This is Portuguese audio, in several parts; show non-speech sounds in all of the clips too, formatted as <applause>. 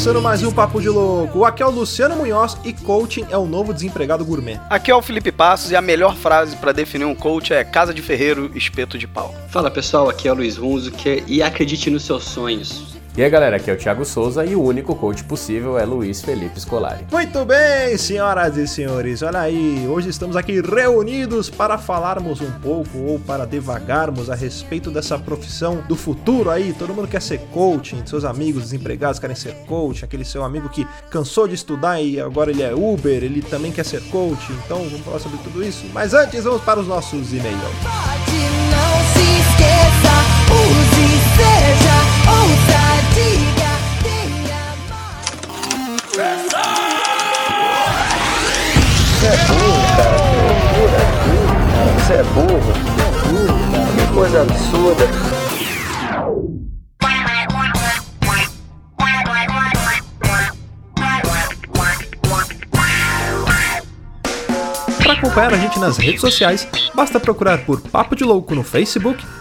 começando mais um Papo de Louco. Aqui é o Luciano Munhoz e coaching é o novo desempregado gourmet. Aqui é o Felipe Passos e a melhor frase para definir um coach é casa de ferreiro, espeto de pau. Fala pessoal, aqui é o Luiz Runzo que... e acredite nos seus sonhos. E aí galera, aqui é o Thiago Souza e o único coach possível é Luiz Felipe Scolari. Muito bem, senhoras e senhores, olha aí, hoje estamos aqui reunidos para falarmos um pouco ou para devagarmos a respeito dessa profissão do futuro aí. Todo mundo quer ser coaching, seus amigos desempregados querem ser coach, aquele seu amigo que cansou de estudar e agora ele é Uber, ele também quer ser coach. Então vamos falar sobre tudo isso. Mas antes vamos para os nossos e-mails. Pode não se esqueça, use, Você é burro, cara. Você é burro. É burro. Que coisa absurda. Para acompanhar a gente nas redes sociais, basta procurar por Papo de Louco no Facebook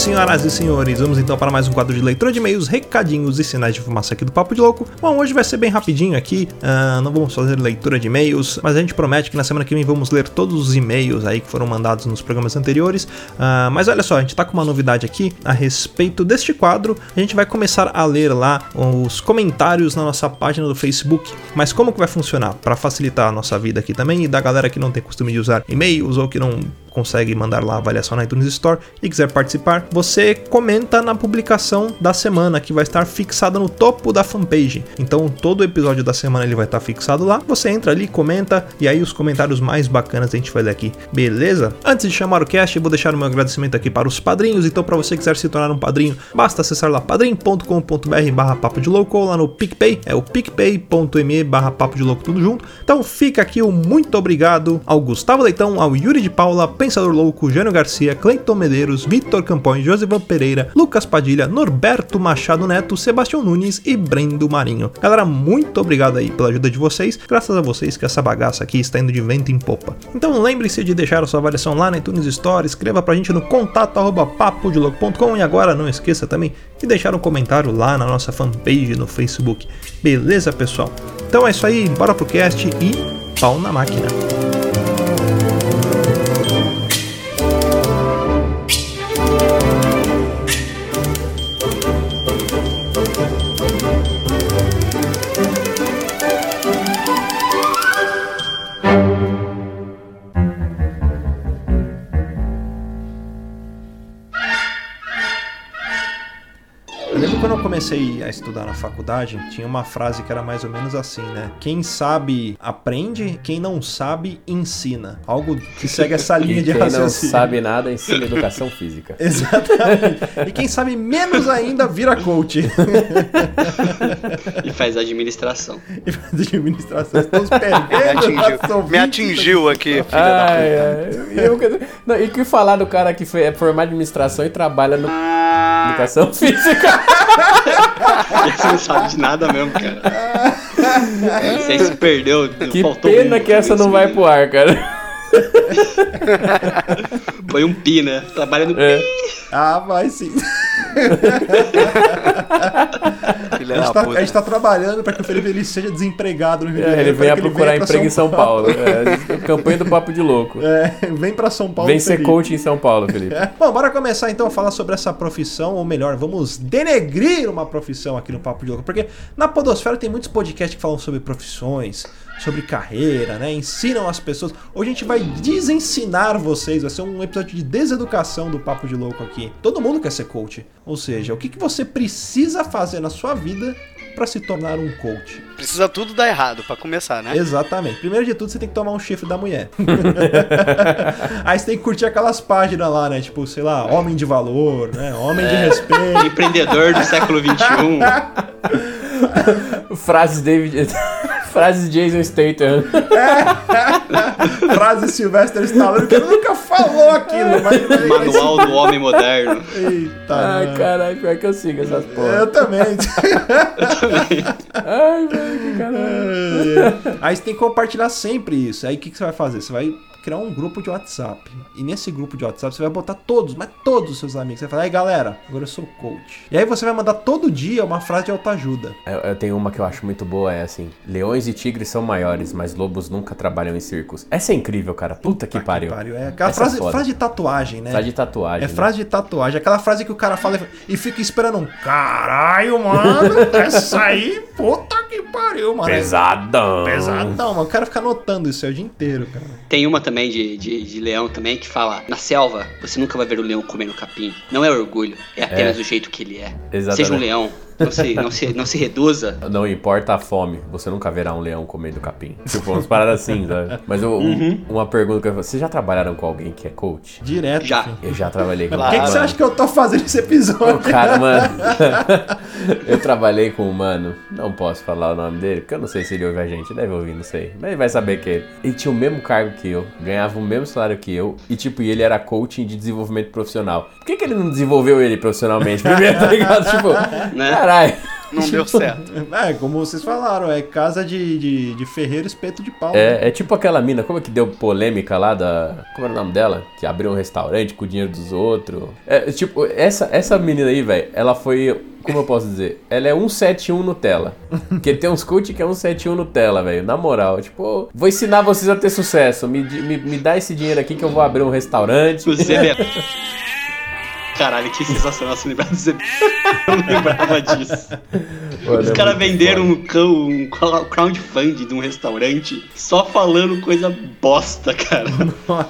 senhoras e senhores, vamos então para mais um quadro de leitura de e-mails, recadinhos e sinais de fumaça aqui do Papo de Louco. Bom, hoje vai ser bem rapidinho aqui, uh, não vamos fazer leitura de e-mails, mas a gente promete que na semana que vem vamos ler todos os e-mails aí que foram mandados nos programas anteriores. Uh, mas olha só, a gente tá com uma novidade aqui a respeito deste quadro. A gente vai começar a ler lá os comentários na nossa página do Facebook. Mas como que vai funcionar? Para facilitar a nossa vida aqui também e da galera que não tem costume de usar e-mails ou que não consegue mandar lá a avaliação na iTunes Store e quiser participar, você comenta na publicação da semana que vai estar fixada no topo da fanpage. Então todo episódio da semana ele vai estar fixado lá. Você entra ali, comenta e aí os comentários mais bacanas a gente vai ler aqui, beleza? Antes de chamar o cast, vou deixar o meu agradecimento aqui para os padrinhos. Então para você que quiser se tornar um padrinho, basta acessar lá padrim.com.br/barra papo de louco ou lá no PicPay, é o picpay.me barra papo de louco tudo junto. Então fica aqui o muito obrigado ao Gustavo Leitão, ao Yuri de Paula, Pensador Louco, Jânio Garcia, Cleiton Medeiros, Vitor Campões, Josivan Pereira, Lucas Padilha, Norberto Machado Neto, Sebastião Nunes e Brendo Marinho. Galera, muito obrigado aí pela ajuda de vocês. Graças a vocês que essa bagaça aqui está indo de vento em popa. Então lembre-se de deixar a sua avaliação lá na iTunes Store, escreva pra gente no contato arroba e agora não esqueça também de deixar um comentário lá na nossa fanpage no Facebook. Beleza, pessoal? Então é isso aí, bora pro cast e pau na máquina. Comecei a estudar na faculdade, tinha uma frase que era mais ou menos assim, né? Quem sabe aprende, quem não sabe ensina. Algo que segue essa <laughs> linha de raciocínio. Quem não sabe nada ensina educação física. <laughs> Exatamente. E quem sabe menos ainda vira coach. e faz administração. <laughs> E faz administração. Estamos perdendo. Me atingiu, me atingiu aqui, filha ai, da puta. Ai, eu, não, e que falar do cara que foi, é formado em administração e trabalha no educação física? <laughs> Você não sabe de nada mesmo, cara. <laughs> Você se perdeu. Que pena um, que essa não vai pro ar, cara. Foi um pi, né? Trabalha no é. pi. Ah, vai sim. A gente, tá, a gente tá trabalhando pra que o Felipe ele seja desempregado no Rio de É, Janeiro. ele pra vem a que procurar venha pra emprego em São Paulo. É, campanha do Papo de Louco. É, vem pra São Paulo. Vem ser Felipe. coach em São Paulo, Felipe. É. Bom, bora começar então a falar sobre essa profissão, ou melhor, vamos denegrir uma profissão aqui no Papo de Louco, porque na Podosfera tem muitos podcasts que falam sobre profissões, sobre carreira, né? Ensinam as pessoas. Hoje a gente vai desensinar vocês, vai ser um episódio de deseducação do Papo de Louco aqui. Todo mundo quer ser coach, ou seja, o que, que você precisa fazer na sua vida para se tornar um coach? Precisa tudo dar errado pra começar, né? Exatamente. Primeiro de tudo, você tem que tomar um chifre da mulher. <laughs> Aí você tem que curtir aquelas páginas lá, né? Tipo, sei lá, homem de valor, né? Homem de respeito. Empreendedor do século. XXI. <laughs> Frases David. Frases Jason Statham. <laughs> Frase Sylvester Stallone, que ele nunca falou aquilo, mas... mas- Manual do homem moderno. Eita, Ai, caralho, pior que eu sigo essas porra. Eu também. <laughs> Ai, velho, que caralho. <laughs> Aí você tem que compartilhar sempre isso. Aí o que, que você vai fazer? Você vai criar um grupo de WhatsApp. E nesse grupo de WhatsApp você vai botar todos, mas todos os seus amigos. Você vai falar, aí galera, agora eu sou coach. E aí você vai mandar todo dia uma frase de autoajuda. Eu, eu tenho uma que eu acho muito boa, é assim: Leões e tigres são maiores, mas lobos nunca trabalham em circos. Essa é incrível, cara. Puta que pariu. Pariu. É aquela é frase, foda. frase de tatuagem, né? Frase de tatuagem. É né? frase de tatuagem, aquela frase que o cara fala e fica esperando um caralho, mano. <laughs> Essa aí, puta que pariu, mano. Pesadão. Pesadão, mano. O cara fica anotando isso aí o dia inteiro, cara. Tem uma também de, de, de leão também que fala: Na selva, você nunca vai ver o leão comendo capim. Não é orgulho, é apenas o jeito que ele é. Exatamente. Seja um leão. Não se, não se, não se reduza. Não importa a fome, você nunca verá um leão comendo capim. Tipo, umas paradas assim, sabe? Mas eu- Uhum. um- uma pergunta que eu vocês já trabalharam com alguém que é coach? Direto. Já. Eu já trabalhei com Por que, que você acha que eu tô fazendo esse episódio? Cara, mano. <laughs> eu trabalhei com um mano, não posso falar o nome dele, porque eu não sei se ele ouve a gente, deve ouvir, não sei. Mas ele vai saber que ele. Ele tinha o mesmo cargo que eu, ganhava o mesmo salário que eu, e tipo, e ele era coaching de desenvolvimento profissional. Por que, que ele não desenvolveu ele profissionalmente? Primeiro, tá ligado? Tipo, <laughs> Né? Caralho. Não deu certo. É, como vocês falaram, é casa de, de, de ferreiro espeto de pau. É, é tipo aquela mina, como é que deu polêmica lá da. Como era o nome dela? Que abriu um restaurante com o dinheiro dos outros. É, tipo, essa, essa menina aí, velho, ela foi. Como eu posso dizer? Ela é 171 Nutella. Porque tem uns coach que é 171 Nutella, velho. Na moral, tipo, vou ensinar vocês a ter sucesso. Me, me, me dá esse dinheiro aqui que eu vou abrir um restaurante. O Zeb. <laughs> Caralho, que sensacional se lembrar do. Eu não lembrava disso. <laughs> Mano, Os é caras venderam um, cão- um crowdfunding de um restaurante só falando coisa bosta, cara.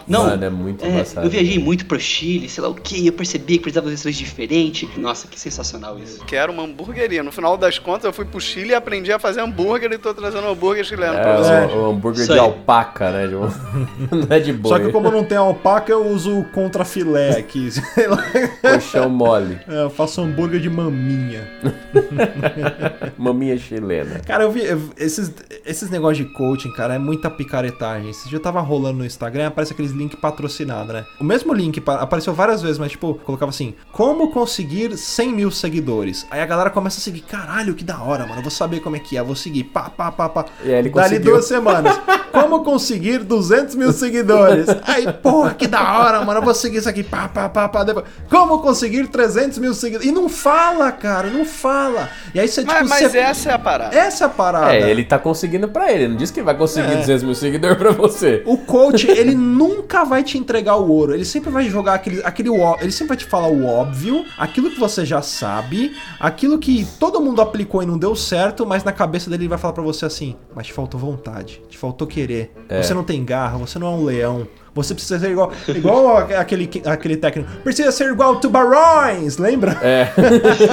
Não, Mano, é muito é, eu viajei muito pro Chile, sei lá o que, eu percebi que precisava de restaurantes diferentes. Nossa, que sensacional isso. Que era uma hamburgueria. No final das contas, eu fui pro Chile e aprendi a fazer hambúrguer e tô trazendo hambúrguer chileno pra É, vocês. o, o hambúrguer Isso de aí. alpaca, né? de um- <laughs> Não é de boi. Só que como não tem alpaca, eu uso contra filé aqui. <laughs> Sei lá. Colchão mole. É, eu faço hambúrguer de maminha. <laughs> <laughs> Maminha chilena. Cara, eu vi esses, esses negócios de coaching, cara, é muita picaretagem. Esse dia eu tava rolando no Instagram, aparece aqueles links patrocinados, né? O mesmo link pa- apareceu várias vezes, mas tipo, colocava assim: Como conseguir 100 mil seguidores? Aí a galera começa a seguir, caralho, que da hora, mano. Eu vou saber como é que é, eu vou seguir, pá, pá, pá, pá. E aí ele Dali conseguiu. duas semanas. <laughs> Como conseguir 200 mil seguidores? Aí, porra, que da hora, mano. Eu vou seguir isso aqui, pá, pá, pá, pá. Depois, como conseguir 300 mil seguidores? E não fala, cara, não fala. E aí você, tipo, Mas, mas você... essa é a parada. Essa é a parada. É, ele tá conseguindo pra ele. Não disse que vai conseguir É. 200 mil seguidores pra você. O coach, ele nunca vai te entregar o ouro. Ele sempre vai jogar aquele, aquele ele sempre vai te falar o óbvio, aquilo que você já sabe, aquilo que todo mundo aplicou e não deu certo, mas na cabeça dele ele vai falar pra você assim: "Mas te faltou vontade, te faltou querer. É. Você não tem garra, você não é um leão." Você precisa ser igual, igual aquele, aquele técnico. Precisa ser igual tubarões, lembra? É,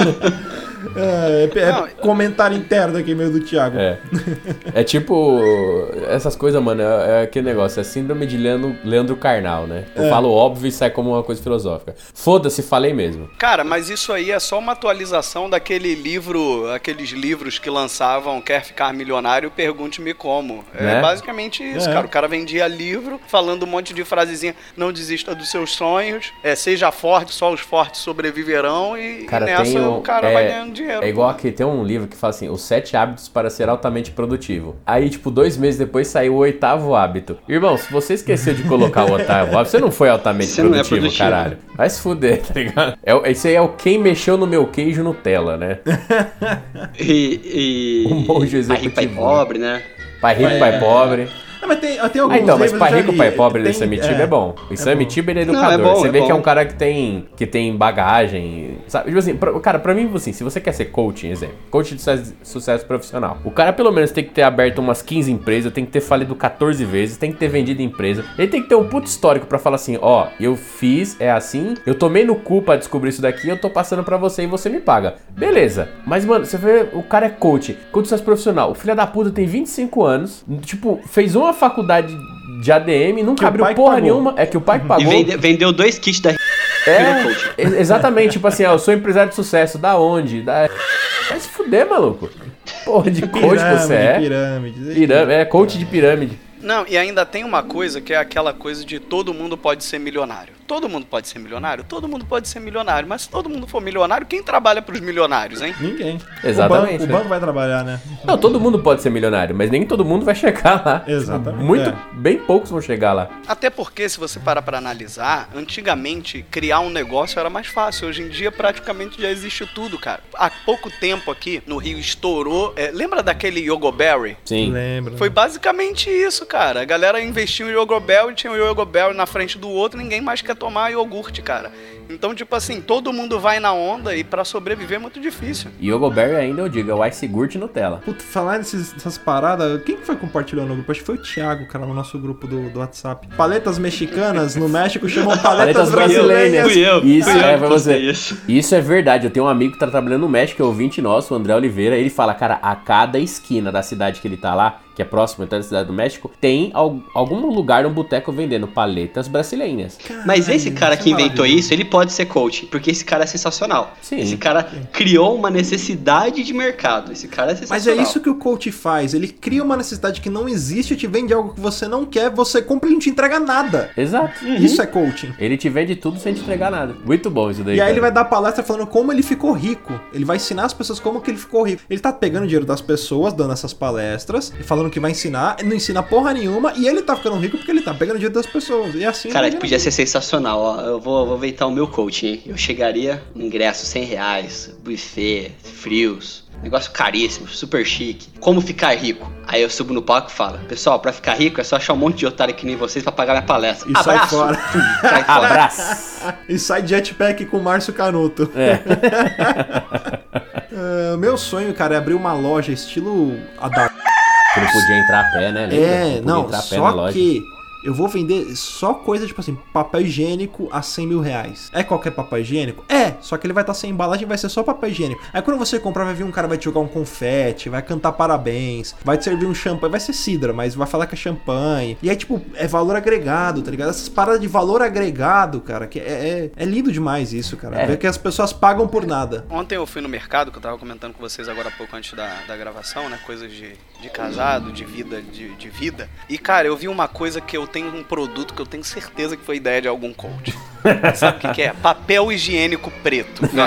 <laughs> É, é- é Não, comentário interno aqui meio do Thiago. é. É tipo. Essas coisas, mano, é, é aquele negócio. É síndrome de Leandro, Leandro Carnal, né? Eu É. falo óbvio e sai como uma coisa filosófica. Foda-se, falei mesmo. Cara, mas isso aí é só uma atualização daquele livro, aqueles livros que lançavam Quer Ficar Milionário, Pergunte-me Como. É Né? basicamente isso, É. cara. O cara vendia livro falando um monte de frasezinha, não desista dos seus sonhos, é, seja forte, só os fortes sobreviverão e, e Cara, nessa tem o cara é- vai ganhando ganhando dinheiro. É igual aqui, tem um livro que fala assim, os sete hábitos para ser altamente produtivo. Aí, tipo, dois meses depois saiu o oitavo hábito. Irmão, se você esqueceu de colocar o oitavo hábito, você não foi altamente Você não é produtivo, produtivo. caralho. Vai se fuder, tá ligado? É, esse aí é o quem mexeu no meu queijo Nutella, né? E. e <laughs> Um monge pai rico, pai executivo. pobre, né? Pai rico, pai pobre. Não, mas tem, tem alguns Ah, então, mas já rico, pai pobre Tem- desse Amityville é, bom. Esse é ele é Não, é educador. bom, você é vê que é bom. um cara que tem, que tem bagagem, sabe? Tipo assim, pra- cara, pra mim, tipo assim, se você quer ser coaching, exemplo, coach de sucesso, sucesso profissional, o cara pelo menos tem que ter aberto umas 15 empresas, tem que ter falido 14 vezes, tem que ter vendido empresa, ele tem que ter um puto histórico pra falar assim, ó, eu fiz, é assim, eu tomei no cu pra descobrir isso daqui, eu tô passando pra você e você me paga. Beleza. Mas, mano, você vê, o cara é coach, coach de sucesso profissional, o filho da puta tem 25 anos, tipo, fez uma faculdade de ADM, nunca Que abriu porra pagou. nenhuma, é que o pai que E pagou. vende- vendeu dois kits da É, exatamente, tipo assim, ó, eu sou empresário de sucesso, da onde? Da... Vai se fuder, maluco. Porra, de coach Pirâmide, você é. pirâmide. Pirâmide, é coach de pirâmide. Não, e ainda tem uma coisa que é aquela coisa de todo mundo pode ser milionário. Todo mundo pode ser milionário? Todo mundo pode ser milionário. Mas se todo mundo for milionário, quem trabalha pros milionários, hein? Ninguém. Exatamente, O banco, o né? banco vai trabalhar, né? Não, todo mundo pode ser milionário, mas nem todo mundo vai chegar lá. Exatamente, Muito, é. bem poucos vão chegar lá. Até porque, se você parar pra analisar, antigamente criar um negócio era mais fácil. Hoje em dia, praticamente já existe tudo, cara. Há pouco tempo aqui no Rio estourou. é, lembra daquele Yogoberry? Sim. Lembra. Foi basicamente isso, cara. A galera investiu em Yogobel e tinha o Yogobel na frente do outro, ninguém mais quer tomar iogurte, cara. Então, tipo assim, todo mundo vai na onda e pra sobreviver é muito difícil. E o Berry ainda eu digo, é o Ice Gurt Nutella. Puta, falar nesses- nessas paradas, quem que foi compartilhando no grupo? Acho que foi o Thiago, cara, no nosso grupo do, do WhatsApp. Paletas mexicanas no México chamam <laughs> paletas, Paletas brasileiras. Fui eu, Isso, fui eu é, postei você. isso. Isso é verdade. Eu tenho um amigo que tá trabalhando no México, é ouvinte nosso, o André Oliveira. Ele fala, cara, a cada esquina da cidade que ele tá lá, que é próximo então, da cidade do México, tem al- algum lugar, um boteco vendendo paletas brasileiras. Mas esse cara isso que é inventou isso, ele pode ser coach, porque esse cara é sensacional. Sim. Esse cara criou uma necessidade de mercado. Esse cara é Mas sensacional. é isso que o coach faz. Ele cria uma necessidade que não existe, te vende algo que você não quer, você compra e não te entrega nada. Exato. Isso é coaching. Ele te vende tudo sem te entregar nada. Muito bom isso daí. E aí cara. ele vai dar palestra falando como ele ficou rico. Ele vai ensinar as pessoas como que ele ficou rico. Ele tá pegando dinheiro das pessoas, dando essas palestras, e falando que vai ensinar, não ensina porra nenhuma, e ele tá ficando rico porque ele tá pegando dinheiro das pessoas. E assim. Cara, podia ser sensacional, ó. Eu vou, vou inventar o meu coaching, hein? Eu chegaria, ingresso 100 reais, buffet, frios, negócio caríssimo, super chique. Como ficar rico? Aí eu subo no palco e falo, pessoal, pra ficar rico é só achar um monte de otário que nem vocês pra pagar minha palestra. E sai Abraço! fora. Pum, <laughs> sai fora. Abraço. E sai jetpack com o Márcio Canuto. É. Ah, <laughs> meu sonho, cara, é abrir uma loja estilo a da Você não podia entrar a pé, né? Lembra? É, não, entrar a pé na só loja. que eu vou vender só coisa tipo assim, papel higiênico a 100 mil reais. É qualquer papel higiênico? É, só que ele vai estar sem embalagem vai ser só papel higiênico. Aí quando você comprar, vai vir um cara, vai te jogar um confete, vai cantar parabéns, vai te servir um champanhe, vai ser cidra, mas vai falar que é champanhe. E aí, tipo, é valor agregado, tá ligado? Essas paradas de valor agregado, cara, que é, é, é lindo demais isso, cara. É. Ver que as pessoas pagam por nada. Ontem eu fui no mercado, que eu tava comentando com vocês agora há pouco antes da, da gravação, né? Coisas de, de casado, de vida, de, de vida. E, cara, eu vi uma coisa que eu tenho um produto que eu tenho certeza que foi ideia de algum coach. Sabe o que, que é? Papel higiênico preto. Né?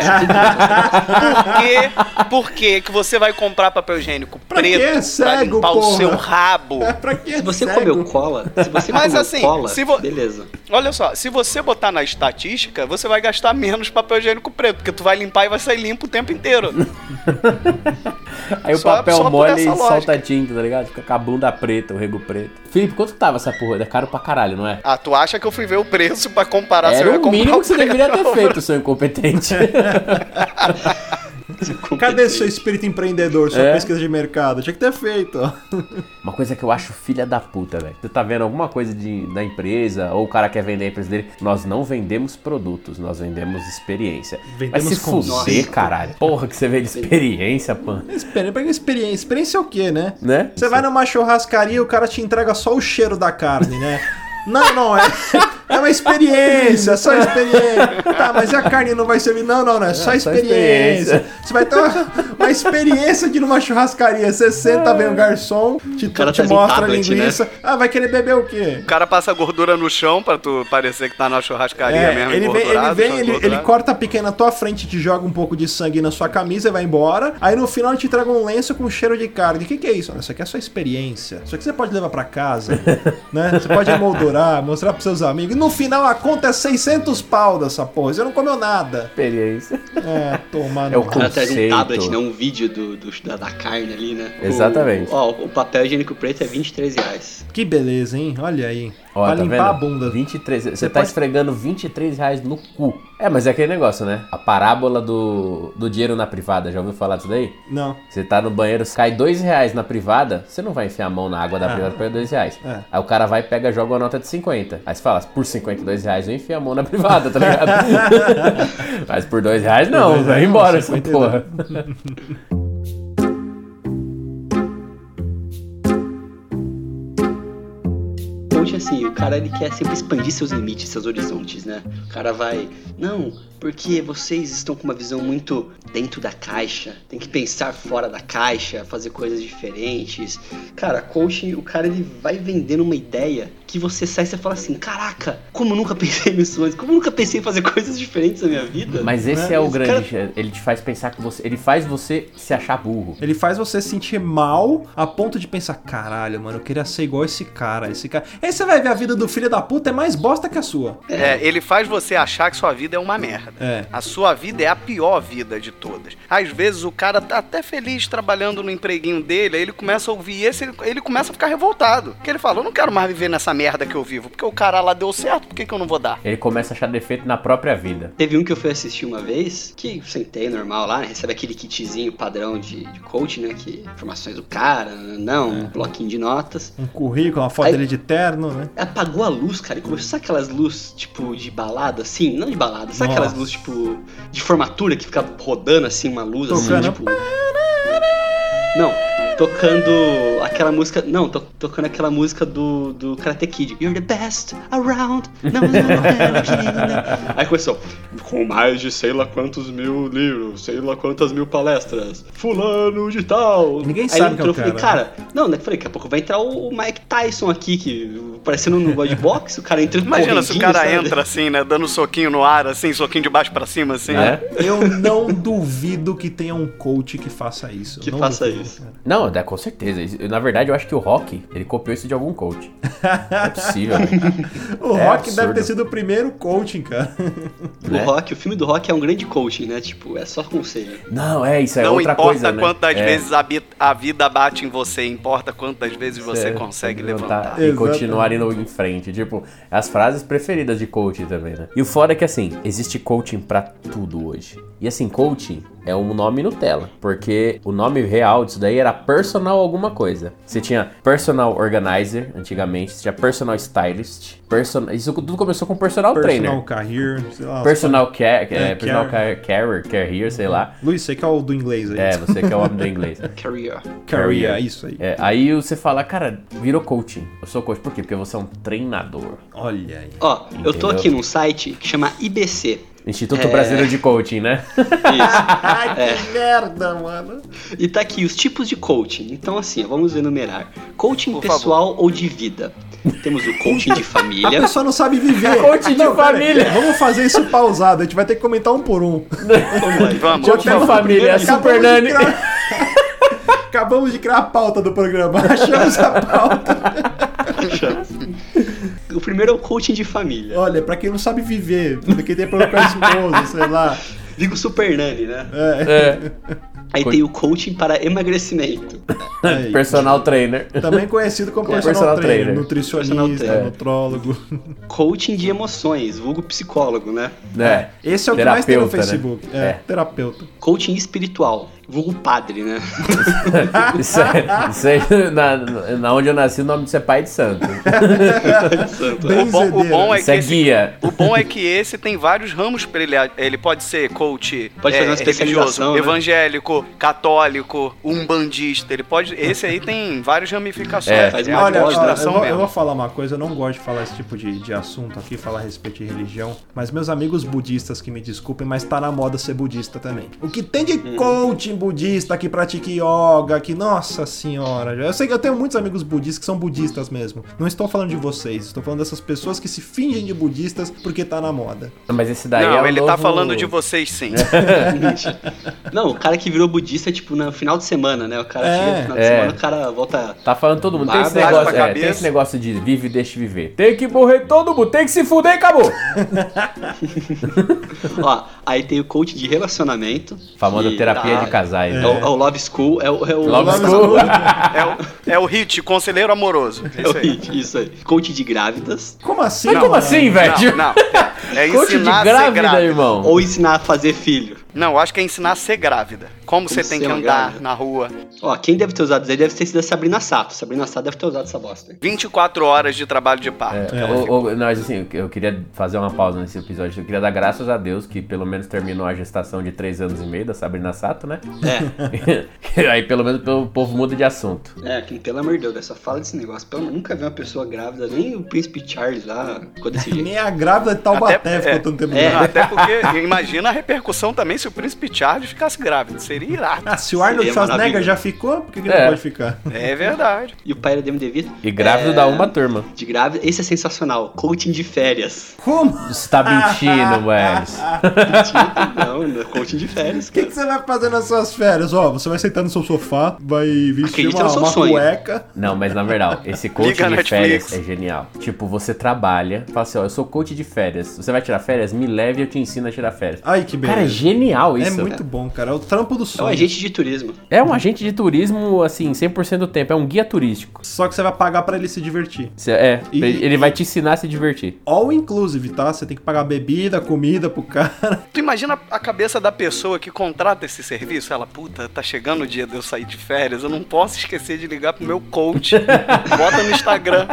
Por quê? Por que que você vai comprar papel higiênico Pra preto pra Cego, limpar o porra. seu rabo? É pra quê? Se você Cego? comeu cola, se você Mas comeu assim, cola, se vo- beleza. Olha só, se você botar na estatística, você vai gastar menos papel higiênico preto, porque tu vai limpar e vai sair limpo o tempo inteiro. <laughs> Aí o Só- papel só por molha essa e lógica. solta a tinta, tá ligado? Fica com a bunda preta, o rego preto. Felipe, quanto que tava essa porra? Caro pra caralho, não é? Ah, tu acha que eu fui ver o preço pra comparar se eu Era ia o comprar mínimo que você deveria ter feito, seu incompetente. <laughs> <laughs> Cadê seu espírito empreendedor, sua É. pesquisa de mercado? Tinha que ter feito, ó. <laughs> Uma coisa que eu acho filha da puta, velho. Você tá vendo alguma coisa de, da empresa, ou o cara quer vender a empresa dele. Nós não vendemos produtos, nós vendemos experiência. Vendemos Vai se fuder, caralho. Porra, que você vende experiência, pan. Experiência, pega experiência. Experiência é o quê, né? Né? Você vai numa churrascaria, o cara te entrega só o cheiro da carne, né? <laughs> Não, não, é, é uma experiência, só experiência. Tá, mas e a carne não vai servir? Não, não, não, é só só experiência. experiência. Você vai ter uma, uma experiência de numa churrascaria. Você senta, vem o garçom, te, cara te um mostra a tablet, linguiça. Ah, vai querer beber o quê? O cara passa gordura no chão pra tu parecer que tá na churrascaria É, mesmo. ele vem, ele, vem ele, ele corta a picanha na tua frente, te joga um pouco de sangue na sua camisa e vai embora. Aí no final ele te traga um lenço com cheiro de carne. O que, que é isso? Olha, isso aqui é a sua experiência. Isso aqui você pode levar pra casa, <laughs> né? Você pode emoldurar, mostrar pros seus amigos. E no final a conta é 600 pau dessa porra. Você não comeu nada. Experiência. É, tomar É o no... O cara traz um tablet, né? Um vídeo do, do- da, da carne ali, né? O- Exatamente. ó, o papel higiênico preto é 23 reais. Que beleza, hein? Olha aí. Ó, pra tá limpar vendo? a bunda. 23, você, Você tá pode- esfregando 23 reais no cu. É, mas é aquele negócio, né? A parábola do, do dinheiro na privada, já ouviu falar disso daí? Não. Você tá no banheiro, cai dois reais na privada, você não vai enfiar a mão na água da Ah. privada pra dois reais. É. Aí o cara vai, pega, joga uma nota de 50. Aí você fala, por 52 reais eu enfio a mão na privada, tá ligado? <laughs> mas por dois reais não, vai embora essa 52. porra. <laughs> assim, o cara ele quer sempre expandir seus limites, seus horizontes, né? O cara vai, não, porque vocês estão com uma visão muito dentro da caixa, tem que pensar fora da caixa, fazer coisas diferentes. Cara, coaching, o cara ele vai vendendo uma ideia que você sai e você fala assim, caraca, como eu nunca pensei <laughs> nisso antes, como eu nunca pensei em fazer coisas diferentes na minha vida. Mas esse Né? é o Esse grande. Ele te faz pensar que você. Ele faz você se achar burro. Ele faz você se sentir mal a ponto de pensar, caralho, mano, eu queria ser igual esse cara, esse cara. Aí você vai ver a vida do filho da puta é mais bosta que a sua. É, ele faz você achar que sua vida é uma merda. É. A sua vida é a pior vida de todas. Às vezes o cara tá até feliz trabalhando no empreguinho dele, aí ele começa a ouvir esse, ele, ele começa a ficar revoltado. Porque ele fala, eu não quero mais viver nessa merda que eu vivo, porque o cara lá deu certo, por que, que eu não vou dar? Ele começa a achar defeito na própria vida. Teve um que eu fui assistir uma vez, que sentei normal lá, né? recebe aquele kitzinho padrão de, de coach, né? Que informações do cara, não, um bloquinho de notas. Um currículo, uma foto Aí- dele de terno, né? Apagou a luz, cara, e começou, sabe aquelas luzes, tipo, de balada, assim? Não de balada, sabe Nossa. aquelas luzes, tipo, de formatura que fica rodando, assim, uma luz, Tocando. assim, tipo... Não, tocando aquela música... Não, to- tocando aquela música do, do Karate Kid. You're the best around. Não, não, não, Aí começou, com mais de sei lá quantos mil livros, sei lá quantas mil palestras, fulano de tal. Ninguém Aí sabe quem é o entrou, eu falei, cara. cara, não, né? Falei, daqui a pouco vai entrar o Mike Tyson aqui, que parecendo no God Box, o cara entra Imagina se o cara sabe? entra assim, né, dando soquinho no ar, assim, soquinho de baixo pra cima, assim. É? Eu não duvido que tenha um coach que faça isso. Que Não faça duvido, isso. cara. Não, é, com certeza. Na verdade, eu acho que o Rock, ele copiou isso de algum coach. Não é possível, velho. <laughs> O É Rock deve absurdo. ter sido o primeiro coaching, cara. O né? Rock, o filme do Rock é um grande coaching, né? Tipo, é só conselho. Não, é, isso é não outra importa coisa, né? quantas É. vezes a, bi- a vida bate em você, importa quantas vezes você Você consegue levantar levantar. E continuar indo em frente. Tipo, as frases preferidas de coaching também, né? E o foda é que, assim, existe coaching pra tudo hoje. E, assim, coaching é um nome Nutella. Porque o nome real disso daí era personal alguma coisa. Você tinha personal organizer, antigamente. Você tinha personal stylist. Person... Isso tudo começou com personal, Personal trainer. career, sei lá. Personal care, é, É, personal care. care, carer, career, sei lá. Luiz, você que é o do inglês aí. É, você que é o homem do inglês. <laughs> Career. Career, career. isso aí. É, aí você fala, cara, virou coaching. Eu sou coach. Por quê? Porque você é um treinador. Olha aí. Ó, eu tô Entendeu? aqui num site que chama IBC. Instituto É. Brasileiro de Coaching, né? Isso. <laughs> Ai, que merda, mano. E tá aqui os tipos de coaching. Então, assim, vamos enumerar: coaching Por pessoal ou de vida. Temos o coaching de <laughs> A família. pessoa não sabe viver. <laughs> Coaching de Não, aí. família. Vamos fazer isso pausado. A gente vai ter que comentar um por um. Vamos. Vamos. Coaching de família, primeiro, Super acabamos de Nani. criar- Acabamos de criar a pauta do programa. Achamos a pauta. O primeiro é o coaching de família. Olha, pra quem não sabe viver, pra quem tem problema com a esposa, sei lá. <laughs> Digo Super Nani, né? É, É, Aí Co- tem o coaching para emagrecimento. aí. <laughs> personal trainer. Também conhecido como personal, personal trainer, trainer. nutricionista, Personal trainer. nutrólogo. Coaching de emoções, vulgo psicólogo, né? É. Esse é o que mais tem no Terapeuta, né? Facebook. É, É. terapeuta. Coaching espiritual, vulgo padre, né? <laughs> Isso, é, isso aí, na, na onde eu nasci, o nome disso é pai de santo. O bom, o bom é que Isso é esse, guia. o bom é que esse tem vários ramos pra ele. Ele pode ser coach coach Pode fazer uma é, especialização, religioso, né? evangélico, católico, umbandista. Ele pode. Esse aí tem várias ramificações. É, faz é uma Olha, eu, vou, eu vou falar uma coisa, eu não gosto de falar esse tipo de, de assunto aqui, falar a respeito de religião, mas meus amigos budistas que me desculpem, mas tá na moda ser budista também. O que tem de Uhum. Coaching budista que pratica yoga, que, nossa senhora, eu sei que eu tenho muitos amigos budistas que são budistas mesmo. Não estou falando de vocês, estou falando dessas pessoas que se fingem de budistas porque tá na moda. Mas esse daí Não, é o ele tá novo- falando de vocês sim. <laughs> Não, o cara que virou budista, tipo, no final de semana, né? O cara É, chega no final de é. semana, o cara volta. Tá falando todo mundo. Tem esse, negócio, é, cabeça. tem esse negócio de vive e deixa viver. Tem que morrer todo mundo, tem que se fuder e acabou. <laughs> Ó, aí tem o coach de relacionamento. Famosa que terapia tá- de casais. É, né? o, é o Love School, é o. É o Love Love School. <laughs> É o, é o hit, conselheiro amoroso. É Isso o aí. hit, isso aí. Coach de grávidas. Como assim? Mas como mano? assim, velho? Não, não. É Coach de ensinar a ser grávida, grávida. irmão. Ou ensinar a fazer filho. Não, eu acho que é ensinar a ser grávida. Como, você tem que andar na rua. Ó, quem deve ter usado isso aí deve ter sido a Sabrina Sato. Sabrina Sato deve ter usado essa bosta. 24 horas de trabalho de parto. É, o- o- não, mas assim, eu queria fazer uma pausa nesse episódio. Eu queria dar graças a Deus que pelo menos terminou a gestação de 3 anos e meio da Sabrina Sato, né? É, <laughs> Aí pelo menos o povo muda de assunto. é, que pelo amor de Deus, só fala desse negócio. Pelo, nunca vi uma pessoa grávida, nem o príncipe Charles lá, ficou desse <laughs> jeito. Nem a grávida de Taubaté Até- ficou é. tanto tempo É. grávida. Até porque, imagina a repercussão também se o príncipe Charles ficasse grávido. Seria irado. Ah, se o Arnold Seria Schwarzenegger já ficou, por que, que É. não pode ficar? É verdade. E o pai era Demi DeVito. E grávido É, dá uma turma. De grávida, esse é sensacional. Coaching de férias. Como? Você tá mentindo. <laughs> Mentira, não, não é coaching de férias. O que, que você vai fazer nas suas férias? Ó, você vai sentar no seu sofá, vai vestir uma, uma cueca. Não, mas na verdade, esse coach Liga a de Netflix. férias é genial. Tipo, você trabalha, fala assim, ó, eu sou coach de férias. Você vai tirar férias? Me leve e eu te ensino a tirar férias. Ai, que beleza. Cara, é genial É isso. muito bom, cara. É o trampo do É um sonho. agente de turismo. É um agente de turismo, assim, 100% do tempo. É um guia turístico. Só que você vai pagar pra ele se divertir. Cê- É, E- ele vai te ensinar a se divertir. All inclusive, tá? Você tem que pagar bebida, comida pro cara. Tu imagina a cabeça da pessoa que contrata esse serviço? Ela, puta, tá chegando o dia de eu sair de férias, eu não posso esquecer de ligar pro meu coach. <laughs> Bota no Instagram.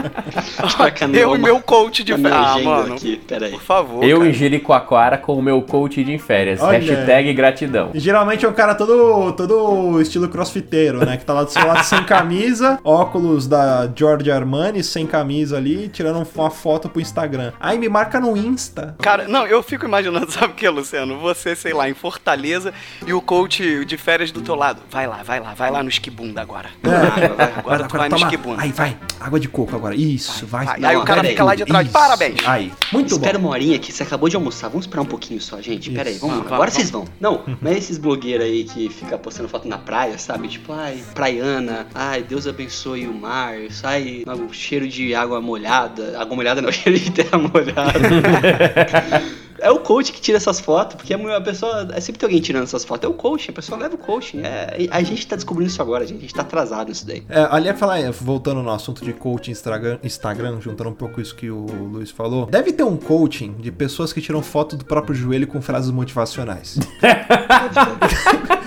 No- eu e meu coach de férias. Ah, mano. aqui, peraí. Por favor. eu cara. em Jericoacoara com o meu coach de férias. Olha Hashtag gratidão. E geralmente é um cara todo, todo estilo crossfiteiro, né? Que tá lá do seu lado sem camisa, óculos da Giorgio Armani, sem camisa ali, tirando uma foto pro Instagram. Aí me marca no Insta. Cara, não, eu fico imaginando, <laughs> sabe o que, Luciano? Você, sei lá, em Fortaleza e o coach de férias do teu lado. Vai lá, vai lá, vai lá no esquibunda agora. É. Vai, agora tu vai no toma. esquibunda. Aí vai, água de coco agora. Isso, vai. Vai. Não, Aí o cara fica lá de trás. Isso. Parabéns. Aí, muito Espera bom. uma horinha que você acabou de almoçar. Vamos esperar um pouquinho só, gente. Pera aí, Isso. vamos. Vamos, Agora vamos, vocês vão. Não, não é esses blogueiros aí que fica postando foto na praia, sabe? Tipo, ai, praiana. Ai, Deus abençoe o mar. Ai, um cheiro de água molhada. Água molhada não, <laughs> cheiro de terra molhada. <laughs> É o coach que tira essas fotos, porque a pessoa. É sempre tem alguém tirando essas fotos. É o coach, a pessoa leva o coaching. É, a gente tá descobrindo isso agora, gente. A gente tá atrasado nisso daí. É, ali é falar, é, voltando no assunto de coaching Instagram, Instagram, juntando um pouco isso que o Luiz falou, deve ter um coaching de pessoas que tiram foto do próprio joelho com frases motivacionais. <laughs>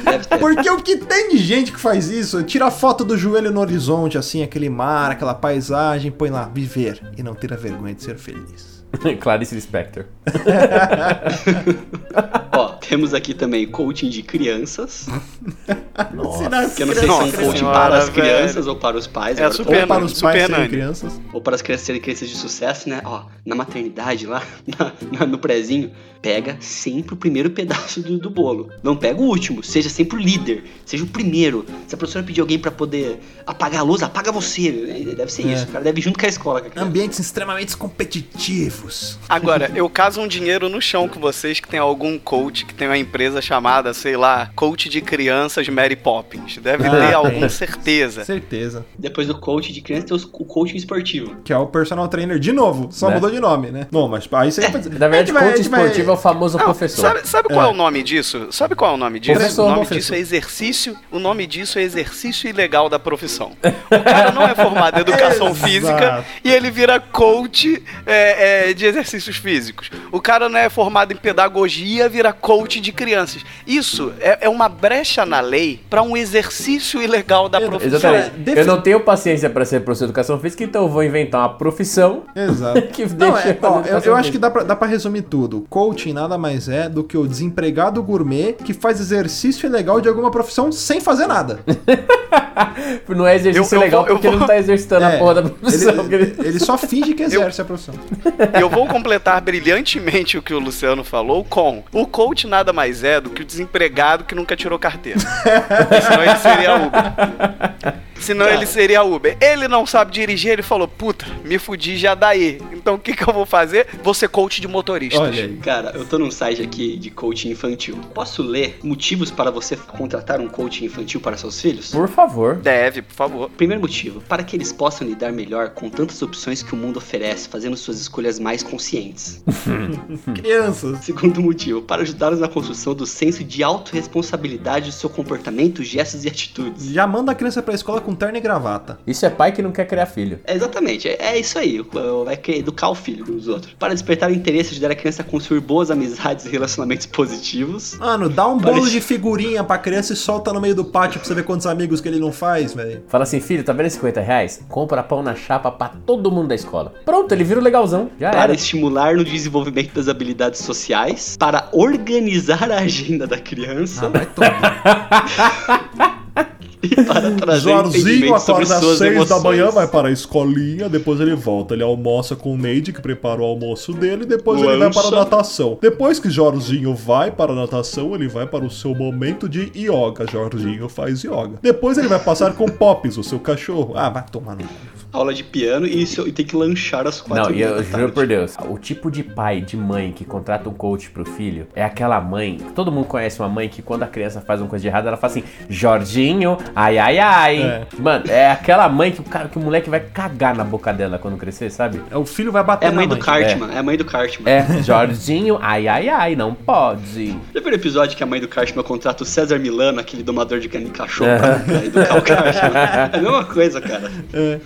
Deve ter. Porque o que tem de gente que faz isso, tira foto do joelho no horizonte, assim, aquele mar, aquela paisagem, põe lá, viver e não ter a vergonha de ser feliz. <laughs> Clarice Lispector. <laughs> Ó, temos aqui também coaching de crianças. Nossa. Que eu não sei se é um Nossa coaching senhora, para as velho. crianças ou para os pais. É agora super- Ou para os Super pais serem Nani. crianças. Ou para as crianças serem crianças de sucesso, né? Ó, na maternidade lá, <laughs> na- na- no prezinho, pega sempre o primeiro pedaço do, do bolo. Não pega o último, seja sempre o líder, seja o primeiro. Se a professora pedir alguém para poder apagar a luz, apaga você. Deve ser É. isso. O cara deve ir junto com a escola. Com a criança. Ambientes extremamente competitivos. Agora, eu caso um dinheiro no chão com vocês que tem algum coach que tem uma empresa chamada, sei lá, Coach de Crianças Mary Poppins. Deve Ah, ter tem. algum, certeza. Certeza. Depois do coach de criança tem o coaching esportivo. Que é o personal trainer de novo, só Né? mudou de nome, né? Não, mas aí você vai fazer. Na verdade, coach esportivo é o famoso Não, professor. Sabe, sabe qual é. o nome disso? Sabe qual é o nome disso? Professor, o nome professor. disso é exercício. O nome disso é exercício ilegal da profissão. O cara não é formado em educação <laughs> física e ele vira coach é, é, de exercícios físicos. O cara não é formado em pedagogia, vira coach de crianças. Isso é, é uma brecha na lei para um exercício ilegal da profissão. Exatamente. defi- Eu não tenho paciência pra ser professor de educação física, então eu vou inventar uma profissão Exato. <laughs> que Não, deixa é, ó, eu, eu acho que dá pra, dá pra resumir tudo. Coaching nada mais é do que o desempregado gourmet que faz exercício ilegal de alguma profissão sem fazer nada. <laughs> Não é exercício Eu- eu legal vou- porque ele não tá exercitando É, a porra da profissão. porque ele, ele só finge que exerce a profissão. Eu vou completar brilhantemente o que o Luciano falou com o coach nada mais é do que o desempregado que nunca tirou carteira. Senão ele seria Uber. Senão ele seria Uber. Ele não sabe dirigir, ele falou, puta, me fudi já daí. Então o que, que eu vou fazer? Vou ser coach de motoristas. Olha aí. Cara, eu tô num site aqui de coaching infantil. Posso ler motivos para você contratar um coaching infantil para seus filhos? Por favor. Deve, por favor. Primeiro motivo, para que eles possam lidar melhor com tantas opções que o mundo oferece, fazendo suas escolhas mais conscientes. <laughs> Crianças. Segundo motivo, para ajudá-los na construção do senso de autorresponsabilidade do seu comportamento, gestos e atitudes. Já manda a criança pra escola com terno e gravata. Isso é pai que não quer criar filho. É, exatamente, é, é isso aí. Vai querer educar o filho dos outros. Para despertar o interesse, ajudar a criança a construir boas amizades e relacionamentos positivos. Mano, dá um bolo de figurinha pra criança e solta no meio do pátio pra você ver quantos amigos que ele não faz, velho. Fala assim, filho, tá vendo esses 50 reais? Compra pão na chapa pra todo mundo da escola. Pronto, ele vira o legalzão. Já Para era. estimular no desenvolvimento das habilidades sociais. Para organizar a agenda da criança. Ah, vai tomar. <laughs> E para <laughs> trazer sobre acorda às 6 da manhã, vai para a escolinha, depois ele volta. Ele almoça com o Neide, que prepara o almoço dele, depois ele vai para a Lancha. natação. Depois que Jorginho vai para a natação, ele vai para o seu momento de yoga. Jorginho faz yoga. Depois ele vai passar com Pops, o seu cachorro. Ah, vai tomar no cu. Aula de piano e, isso, e tem que lanchar às quatro Não, e eu juro por Deus, o tipo de pai, de mãe que contrata um coach pro filho é aquela mãe. Todo mundo conhece uma mãe que quando a criança faz uma coisa de errado, ela fala assim: Jorginho, ai ai ai. É. Mano, é aquela mãe que o, cara, que o moleque vai cagar na boca dela quando crescer, sabe? É, O filho vai bater É a mãe na do Cartman, é. a mãe do Cartman. É, Jorginho, ai ai ai, não pode. Já viu o episódio que a mãe do Cartman contrata o César Milano, aquele domador de cachorro, pra pra educar o Cartman? <laughs> É a mesma coisa, cara.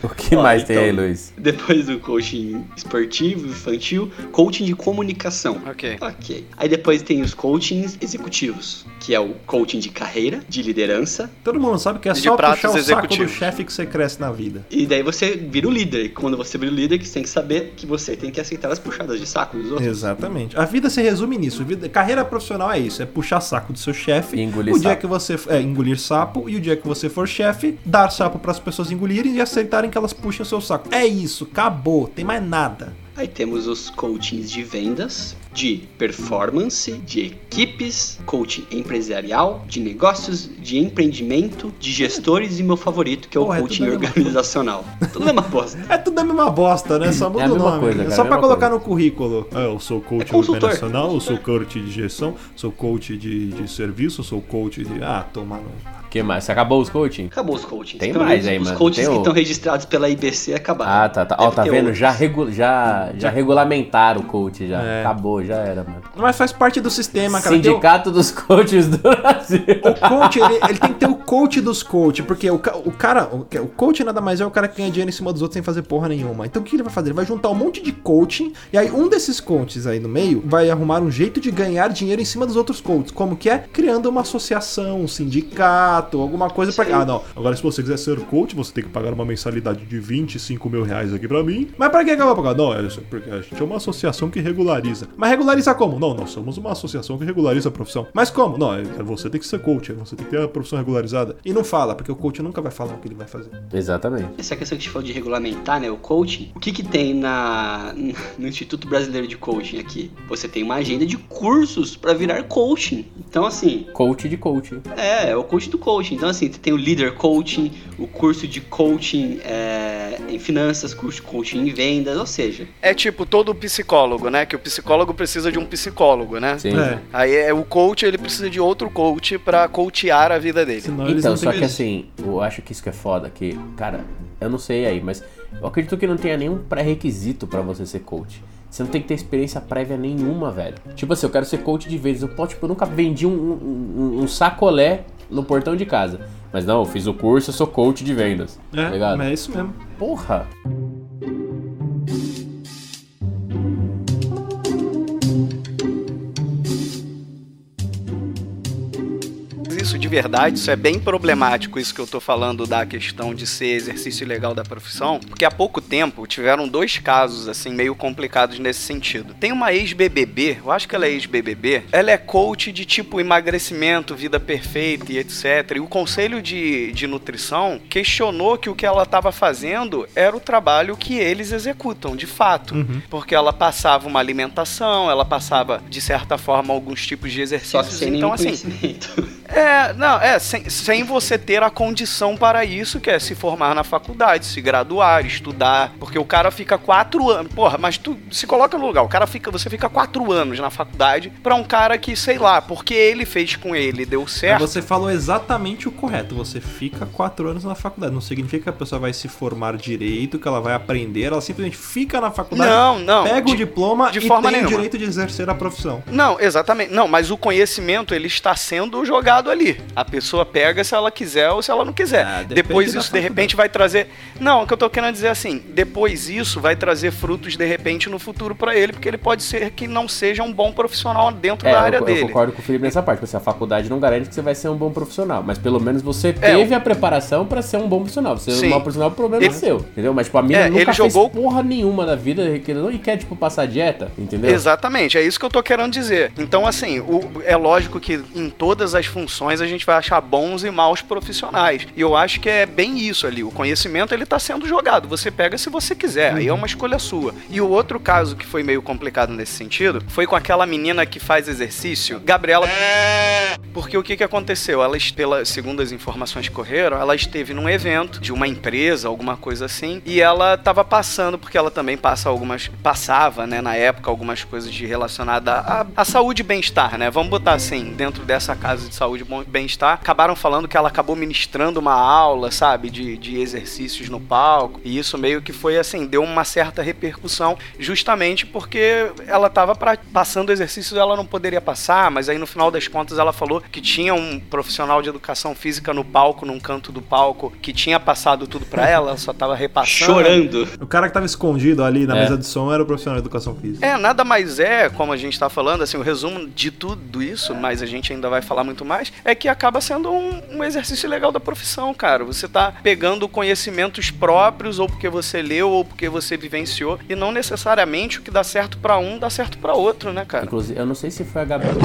O que Ó, mais tem então, aí, Luiz? Depois do coaching esportivo, infantil, coaching de comunicação. Ok. Ok. Aí depois tem os coachings executivos, que é o coaching de carreira, de liderança, Todo mundo sabe que é só puxar o saco do chefe que você cresce na vida. e daí você vira o líder. E quando você vira o líder, que você tem que saber que você tem que aceitar as puxadas de saco dos outros. Exatamente. A vida se resume nisso. Vida- carreira profissional é isso: é puxar saco do seu chefe. Engolir o dia sapo. que você é engolir sapo e o dia que você for chefe, dar sapo para as pessoas engolirem e aceitarem que elas puxem o seu saco. É isso, acabou, tem mais nada. Aí temos os coachings de vendas, de performance, de equipes, coaching empresarial, de negócios, de empreendimento, de gestores e meu favorito, que é o Porra, é coaching tudo a mesma organizacional. Tudo é uma bosta. <laughs> É tudo a mesma bosta, né? Só muda É o nome. coisa, É cara, só a pra colocar coisa. no currículo. É, eu sou coach É operacional, eu sou coach de gestão, sou coach de, de serviço, sou coach de. Ah, toma no. O que mais? Você acabou os coaching? Acabou os coachings. Tem Pelo mais aí, Os mano. coachings Tem que o- estão registrados pela IBC acabaram. Ah, tá, tá. Ó, Deve tá ter vendo? outros. Já, regu já, já regulamentaram o coach, já. É. Acabou, já era, mano. Mas faz parte do sistema, cara. O- Sindicato dos coaches do Brasil. O coach, ele, ele tem que ter o coach dos coach, porque o, o cara, o, o coach nada mais é o cara que ganha dinheiro em cima dos outros sem fazer porra nenhuma. Então o que ele vai fazer? Ele vai juntar um monte de coaching, e aí um desses coaches aí no meio vai arrumar um jeito de ganhar dinheiro em cima dos outros coaches. Como que é? Criando uma associação, um sindicato, alguma coisa pra. Ah, não. Agora, se você quiser ser coach, você tem que pagar uma mensalidade de 25 mil reais aqui pra mim. Mas pra que que eu vou pagar? Não, é isso, porque a gente é uma associação que regulariza. Mas regulariza como? Não, nós somos uma associação que regulariza a profissão. Mas como? Não, é, você tem que ser coach, é você tem que ter a profissão regularizada. E não fala, porque o coach nunca vai falar o que ele vai fazer. Exatamente. Essa questão que a gente falou de regulamentar, né, o coaching, o que que tem na, <laughs> no Instituto Brasileiro de Coaching aqui? Você tem uma agenda de cursos pra virar coaching. Então, assim, Coach de coach. é, é o coach do coaching. Então, assim, você tem o Leader Coaching, o curso de coaching é, em finanças, coaching em vendas, ou seja, É tipo todo psicólogo, né? Que o psicólogo precisa de um psicólogo, né? Sim. É. Aí é o coach, ele precisa de outro coach pra coachear a vida dele. Senão eles Então, não só que isso. assim, eu acho que isso que é foda, que, cara, eu não sei aí, mas eu acredito que não tenha nenhum pré-requisito pra você ser coach. Você não tem que ter experiência prévia nenhuma, velho. Tipo assim, eu quero ser coach de vezes. Eu, tipo, eu nunca vendi um, um, um sacolé no portão de casa. Mas não, eu fiz o curso, eu sou coach de vendas. tá É, mas é isso mesmo. Porra! Verdade, isso é bem problemático, isso que eu tô falando da questão de ser exercício ilegal da profissão, porque há pouco tempo tiveram dois casos, assim, meio complicados nesse sentido. Tem uma ex-BBB, eu acho que ela é ex-BBB, ela é coach de tipo emagrecimento, vida perfeita e etc. E o conselho de, de nutrição questionou que o que ela estava fazendo era o trabalho que eles executam, de fato. Porque ela passava uma alimentação, ela passava, de certa forma, alguns tipos de Só exercícios. que sem então, assim, é, não, é, sem, sem você ter a condição para isso, que é se formar na faculdade, se graduar, estudar. Porque o cara fica quatro anos. Porra, mas tu se coloca no lugar, o cara fica. Você fica quatro anos na faculdade pra um cara que, sei lá, porque ele fez com ele, deu certo. Você falou exatamente o correto. Você fica quatro anos na faculdade. Não significa que a pessoa vai se formar direito, que ela vai aprender. Ela simplesmente fica na faculdade, Não, não, pega o de- diploma de e forma tem o nenhuma. direito de exercer a profissão. Não, exatamente. Não, mas o conhecimento ele está sendo jogado ali. A pessoa pega se ela quiser ou se ela não quiser. Ah, depois isso de repente vai trazer. Não, o que eu tô querendo dizer é assim, depois isso vai trazer frutos de repente no futuro para ele, porque ele pode ser que não seja um bom profissional dentro É, da eu, área eu dele. concordo com o Felipe nessa parte. Porque a faculdade não garante que você vai ser um bom profissional. Mas pelo menos você É, teve a preparação pra ser um bom profissional. Você Sim. um mau profissional, o problema Ele- é seu. Entendeu? Mas, tipo, a mina É, nunca ele jogou- porra nenhuma na vida e quer, tipo, passar dieta. Entendeu? Exatamente, é isso que eu tô querendo dizer. Então, assim, o- é lógico que em todas as funções a gente vai achar bons e maus profissionais. E eu acho que é bem isso ali. O conhecimento ele tá sendo jogado. Você pega se você quiser, aí é uma escolha sua. E o outro caso que foi meio complicado nesse sentido foi com aquela menina que faz exercício, Gabriela. Porque o que que aconteceu? Ela, pela, segundo as informações que correram, ela esteve num evento de uma empresa, alguma coisa assim, e ela tava passando, porque ela também passa algumas. passava, né, na época, algumas coisas de relacionada à, à saúde e bem-estar, né? Vamos botar assim, dentro dessa casa de saúde e bem-estar, acabaram falando que ela acabou ministrando uma aula, sabe, de, de exercícios no palco, e isso meio que foi assim, deu uma certa repercussão, justamente porque ela tava pra, passando exercícios ela não poderia passar, mas aí no final das contas ela falou que tinha um profissional de educação física no palco, num canto do palco, que tinha passado tudo pra ela, ela só tava repassando. Chorando. O cara que tava escondido ali na É. mesa de som era o profissional de educação física. É, nada mais é, como a gente tá falando, assim, o resumo de tudo isso, mas a gente ainda vai falar muito mais, é que acaba sendo um, um exercício legal da profissão, cara. Você tá pegando conhecimentos próprios, ou porque você leu, ou porque você vivenciou, e não necessariamente o que dá certo pra um dá certo pra outro, né, cara? Inclusive, eu não sei se foi a Gabriela.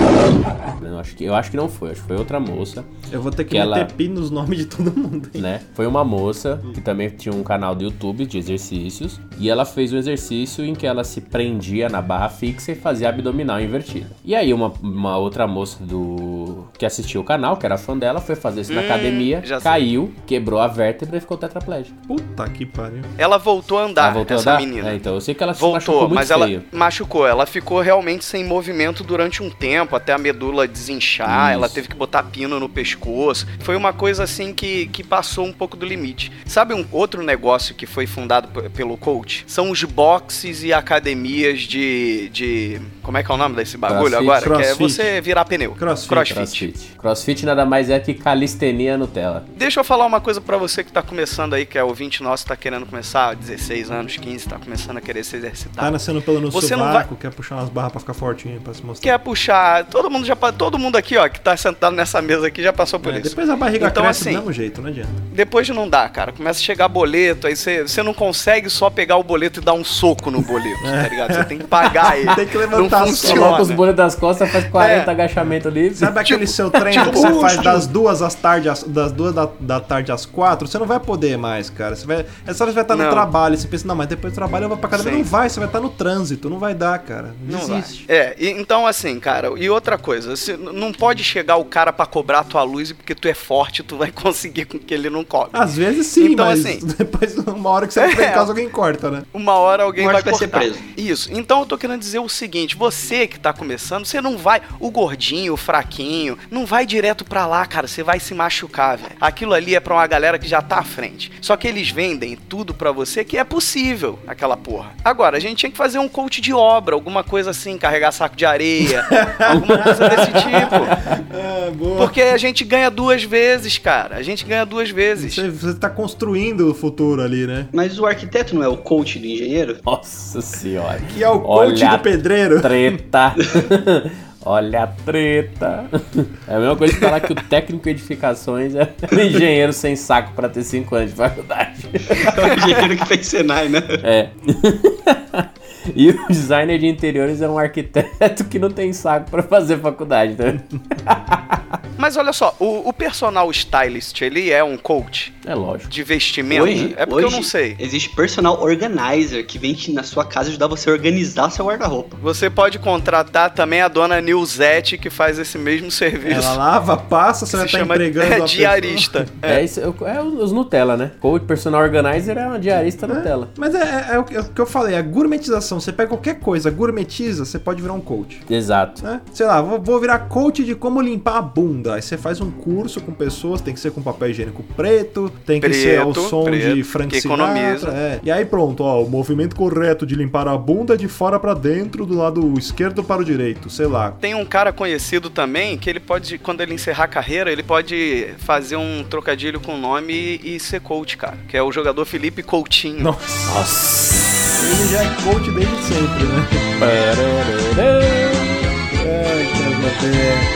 Eu acho que, eu acho que não foi, acho que foi outra moça. Eu vou ter que, Que meter ela- pi nos nomes de todo mundo. hein? né? Foi uma moça que também tinha um canal do YouTube de exercícios e ela fez um exercício em que ela se prendia na barra fixa e fazia abdominal invertida. E aí uma, uma outra moça do que assistiu o canal, que era fã dela, foi fazer isso na Hum, academia, já sei. caiu, quebrou a vértebra e ficou tetraplégica. Puta que pariu. Ela voltou a andar, ela voltou essa a andar? menina. É, então eu sei que ela se machucou Voltou, muito mas ela feio. machucou. Ela ficou realmente sem movimento durante um tempo, até a medula desinchar. Isso. Ela teve que botar pino no pescoço. Foi uma coisa assim que, que passou um pouco do limite. Sabe um outro negócio que foi fundado pelo coach? São os boxes e academias de. de como é que é o nome desse bagulho Crossfit. agora? Que é Crossfit. você virar pneu. Crossfit. Crossfit. Crossfit nada mais é que calistenia Nutella. Deixa eu falar uma coisa pra você que tá começando aí, que é ouvinte nosso, tá querendo começar, 16 anos, 15, tá começando a querer se exercitar. Tá nascendo pelo no Você não sovaco, quer puxar umas barras pra ficar fortinho, pra se mostrar. quer puxar. Todo mundo já todo mundo aqui, ó, que tá sentado nessa mesa aqui já passou por É, isso. depois a barriga Então, cresce assim, do mesmo jeito, não adianta. Depois não dá, cara. Começa a chegar boleto, aí você você não consegue só pegar o boleto e dar um soco no boleto, tá ligado? Você tem que pagar <laughs> ele. Tem que levantar não funciona. Coloca os boletos das costas, faz 40 É. agachamentos ali. Sabe aquele Tipo- seu treino tipo que você faz músculo. das duas às tarde, às- das duas da, da tarde às quatro? Você não vai poder mais, cara. Você vai, essa hora você vai estar no Não. trabalho. Você pensa, não, mas depois do trabalho eu vou pra. Sim. Não vai, você vai estar no trânsito. Não vai dar, cara. Não Desiste. vai. É, e- então assim, cara, e outra coisa, você não pode chegar o cara pra cobrar a tua luz e porque tu é forte, tu vai <laughs> conseguir com que ele não cobre. Às vezes sim, Então, mas assim- <laughs> depois, uma hora que você <laughs> É. em casa, alguém corta, né? Uma hora alguém vai vai ser cortar. preso. Isso. Então eu tô querendo dizer o seguinte: você que tá começando, você não vai. O gordinho, o fraquinho, não vai direto pra lá, cara. Você vai se machucar, velho. Aquilo ali é pra uma galera que já tá à frente. Só que eles vendem tudo pra você que é possível, aquela porra. Agora, a gente tinha que fazer um coach de obra, alguma coisa assim, carregar saco de areia, <laughs> alguma coisa desse tipo. <laughs> Boa. Porque a gente ganha duas vezes, cara. A gente ganha duas vezes. Você, você tá construindo o futuro ali, né? Mas o arquiteto não é o coach do engenheiro? Nossa senhora. Que é o coach Olha do pedreiro. Treta. <laughs> Olha a treta. É a mesma coisa que falar que o técnico de edificações é um engenheiro sem saco pra ter 5 anos de faculdade. É o engenheiro que fez Senai, né? É. E o designer de interiores é um arquiteto que não tem saco pra fazer faculdade, né? <laughs> Mas olha só, o, o personal stylist, ele é um coach É lógico. de vestimento? Hoje, é porque hoje eu não sei. Existe personal organizer que vem na sua casa ajudar você a organizar seu guarda-roupa. Você pode contratar também a dona Nilzete, que faz esse mesmo serviço. Ela lava, passa, você se vai estar chama empregando <laughs> a diarista. É, isso, é os Nutella, né? Coach personal organizer é uma diarista Nutella. pessoa. Mas é, é- é o que é o que eu falei, a gourmetização. Você pega qualquer coisa, gourmetiza, você pode virar um coach. Exato. né? Sei lá, vou, vou virar coach de como limpar a bunda. Aí você faz um curso com pessoas, tem que ser com papel higiênico preto, tem que ser ao Preto, som preto, de Frank Sinatra. economiza. é. E aí pronto, ó, o movimento correto de limpar a bunda é de fora pra dentro, do lado esquerdo para o direito, sei lá. Tem um cara conhecido também que ele pode, quando ele encerrar a carreira, ele pode fazer um trocadilho com o nome e, e ser coach, cara. Que é o jogador Felipe Coutinho. Nossa, Nossa. Ele já é coach desde sempre, né?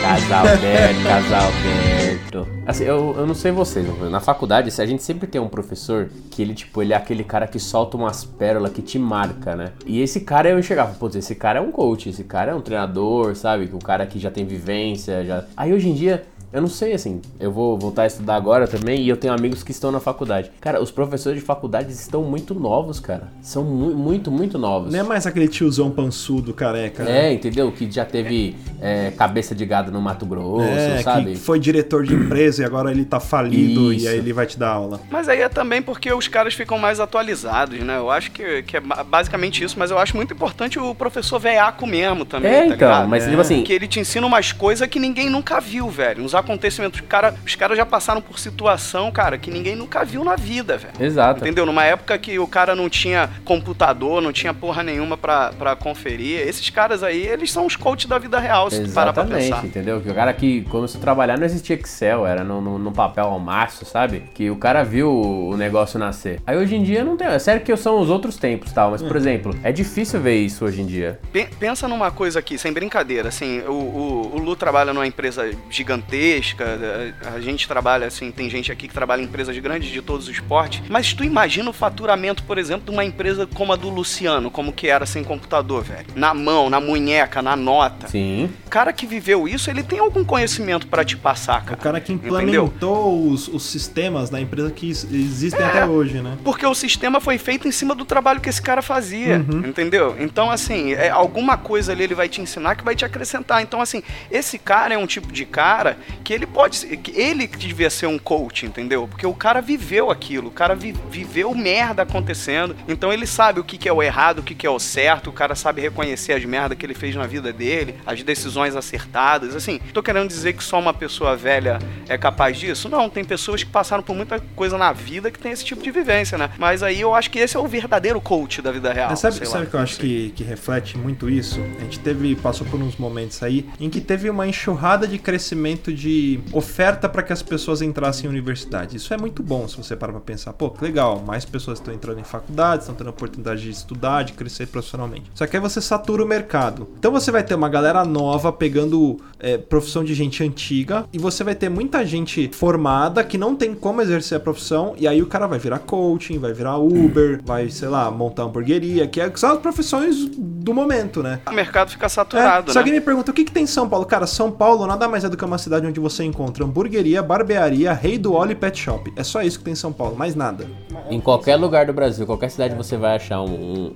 Casal Alberto, casal Alberto. Assim, eu, eu não sei vocês, na faculdade a gente sempre tem um professor que ele, tipo, ele é aquele cara que solta umas pérolas que te marca, né? E esse cara eu enxergava, putz, esse cara é um coach, esse cara é um treinador, sabe? O cara que já tem vivência, já... Aí hoje em dia... Eu não sei, assim, eu vou voltar a estudar agora também e eu tenho amigos que estão na faculdade. Cara, os professores de faculdade estão muito novos, cara. São mu muito, muito novos. Não é mais aquele tiozão pançudo careca, né? É, entendeu? Que já teve é, cabeça de gado no Mato Grosso, É, sabe? que foi diretor de empresa e agora ele tá falido Isso. e aí ele vai te dar aula. Mas aí é também porque os caras ficam mais atualizados, né? Eu acho que, que é ba- basicamente isso, mas eu acho muito importante o professor veiaco mesmo também, É, tá então, ligado? mas É. tipo assim, Que ele te ensina umas coisas que ninguém nunca viu, velho. Uns acontecimentos. Cara, os caras já passaram por situação, cara, que ninguém nunca viu na vida, velho. exato. Entendeu? Numa época que o cara não tinha computador, não tinha porra nenhuma pra, pra conferir. Esses caras aí, eles são os coaches da vida real, se tu parar pra Exatamente, pensar. entendeu? Que o cara que começou a trabalhar não existia Excel, era no, no, no papel ao maço, sabe? Que o cara viu o negócio nascer. Aí hoje em dia não tem. É sério que são os outros tempos tal, mas por exemplo, é difícil ver isso hoje em dia. Pe- Pensa numa coisa aqui, sem brincadeira, assim, o, o, o Lu trabalha numa empresa gigantesca, a, a gente trabalha, assim, tem gente aqui que trabalha em empresas grandes de todos os esportes, mas tu imagina o faturamento, por exemplo, de uma empresa como a do Luciano, como que era sem computador, velho. Na mão, na munheca, na nota. Sim. O cara que viveu isso, ele tem algum conhecimento pra te passar, O cara. cara que implementou os, os sistemas da empresa que is- existem até hoje, né? Porque o sistema foi feito em cima do trabalho que esse cara fazia, Uhum. entendeu? Então, assim, é, alguma coisa ali ele vai te ensinar que vai te acrescentar. Então, assim, esse cara é um tipo de cara que ele pode ser, que ele que devia ser um coach, entendeu? Porque o cara viveu aquilo, o cara vi- viveu merda acontecendo, então ele sabe o que, que é o errado, o que, que é o certo, o cara sabe reconhecer as merdas que ele fez na vida dele, as decisões acertadas. Assim, tô querendo dizer que só uma pessoa velha é capaz disso? Não, tem pessoas que passaram por muita coisa na vida que tem esse tipo de vivência, né? Mas aí eu acho que esse é o verdadeiro coach da vida real. Mas sabe, sabe lá. que eu acho que, que reflete muito isso? A gente teve, passou por uns momentos aí em que teve uma enxurrada de crescimento de oferta para que as pessoas entrassem em universidade. Isso é muito bom se você parar pra pensar. Pô, que legal, mais pessoas estão entrando em faculdade, estão tendo a oportunidade de estudar, de crescer profissionalmente. Só que aí você satura o mercado. Então você vai ter uma galera nova pegando é, profissão de gente antiga e você vai ter muita gente formada que não tem como exercer a profissão e aí o cara vai virar coaching, vai virar Uber, vai, sei lá, montar hamburgueria, que, é, que são as profissões do momento, né? O mercado fica É, saturado, se né? alguém me pergunta o que, que tem em São Paulo, cara, São Paulo nada mais é do que uma cidade onde você encontra hamburgueria, barbearia, rei do óleo e pet shop. É só isso que tem em São Paulo, mais nada. Em qualquer lugar do Brasil, qualquer cidade você vai achar um,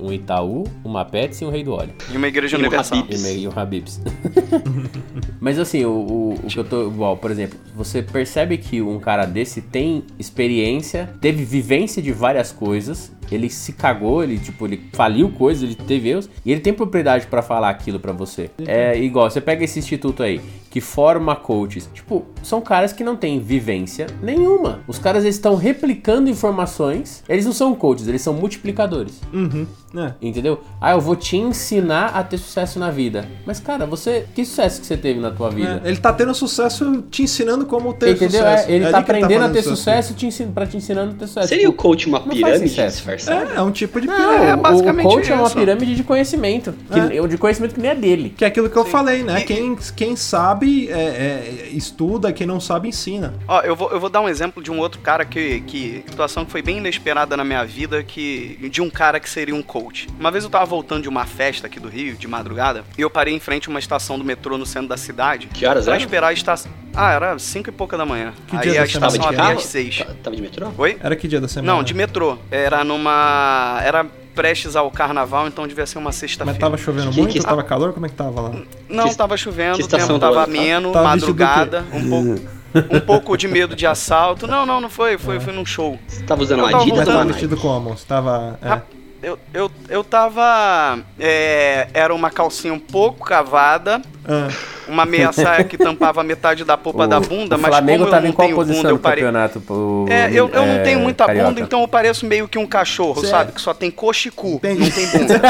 um- um Itaú, uma Pets e um Rei do Óleo. E uma igreja E um universal. Habib. E meio um Habibs. <laughs> Mas assim, o, o, o que eu tô. Igual, por exemplo, você percebe que um cara desse tem experiência, teve vivência de várias coisas, ele se cagou, ele, tipo, ele faliu coisas, ele teve erros, e ele tem propriedade pra falar aquilo pra você. É igual, você pega esse instituto aí, que forma coaches. Tipo, são caras que não têm vivência nenhuma. Os caras estão replicando informações, eles não são coaches, eles são multiplicadores. Uhum. É. Entendeu? Ah, eu vou te ensinar a ter sucesso na vida. Mas, cara, você. Que sucesso que você teve na tua vida? É, ele tá tendo sucesso te ensinando como ter Entendeu? sucesso. É, ele É tá que aprendendo a fazendo ter sucesso te ensin pra te ensinando a ter sucesso. Seria o coach uma pirâmide disfarçada? É, é um tipo de pirâmide. É o- basicamente o coach é uma isso. pirâmide de conhecimento. Que, De conhecimento que nem é dele. Que é aquilo que eu falei, né? E- Quem, quem sabe é, é, estuda, quem não sabe ensina. Ó, eu vou, eu vou dar um exemplo de um outro cara que, que. Situação que foi bem inesperada na minha vida, que. De um cara que seria um coach. Uma vez eu tava voltando de uma festa aqui do Rio, de madrugada, e eu parei em frente a uma estação do metrô no centro da cidade. Que horas Pra era? esperar a estação. Ah, era cinco e pouca da manhã. Que Aí dia a estação abria às seis. Ta- Tava de metrô? Oi? Era que dia da semana? Não, de metrô. Era numa. Era prestes ao carnaval, então devia ser uma Mas sexta-feira. tava chovendo Que- muito? que- Tava calor? Como é que tava lá? Não, Que- tava chovendo, o tempo estação tava ameno, Tava madrugada, um pouco, um pouco de medo de assalto. Não, não, não foi, foi, foi num show. Você tava usando Eu uma tava Adidas Mas ou tava uma vestido como? Você tava... é. Eu, eu, eu tava. é, era uma calcinha um pouco cavada, Ah, uma meia saia <laughs> que tampava metade da polpa da bunda, o mas Flamengo como eu tava não tenho bunda, eu parei. campeonato? pro- É, eu, eu não é, tenho muita carioca? bunda, então eu pareço meio que um cachorro, Cê- sabe? Que só tem coxa e cu, Entendi. não tem bunda.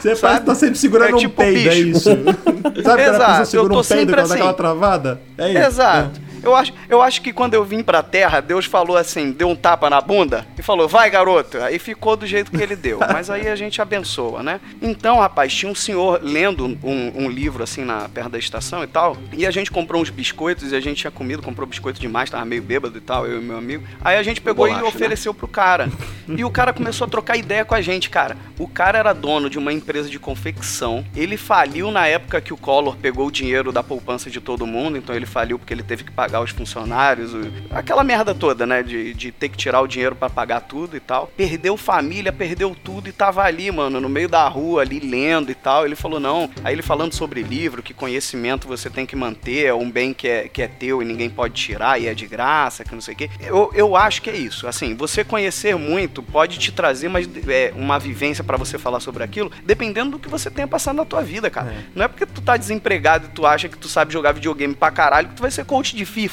Você parece que tá sempre segurando É um tipo peido, é bicho. isso? <laughs> Sabe Exato, eu tô um peido sempre dá aquela assim. travada? É isso. Exato. Eu acho, eu acho que quando eu vim pra terra, Deus falou assim, deu um tapa na bunda e falou, vai garoto. Aí ficou do jeito que ele deu. Mas aí a gente abençoa, né? Então, rapaz, tinha um senhor lendo um, um livro assim na perto da estação e tal. E a gente comprou uns biscoitos e a gente tinha comido, comprou biscoito demais, tava meio bêbado e tal, eu e meu amigo. Aí a gente pegou Bolacha, e né? ofereceu pro cara. E o cara começou a trocar ideia com a gente, cara. O cara era dono de uma empresa de confecção. Ele faliu na época que o Collor pegou o dinheiro da poupança de todo mundo. Então ele faliu porque ele teve que pagar os funcionários. Aquela merda toda, né? De, de ter que tirar o dinheiro pra pagar tudo e tal. Perdeu família, perdeu tudo e tava ali, mano, no meio da rua, ali lendo e tal. Ele falou, não. Aí ele falando sobre livro, que conhecimento você tem que manter, é um bem que é, que é teu e ninguém pode tirar e é de graça, que não sei o quê. Eu, eu acho que é isso. Assim, você conhecer muito pode te trazer mais, é, uma vivência pra você falar sobre aquilo, dependendo do que você tenha passado na tua vida, cara. Não é porque tu tá desempregado e tu acha que tu sabe jogar videogame pra caralho que tu vai ser coach de FIFA.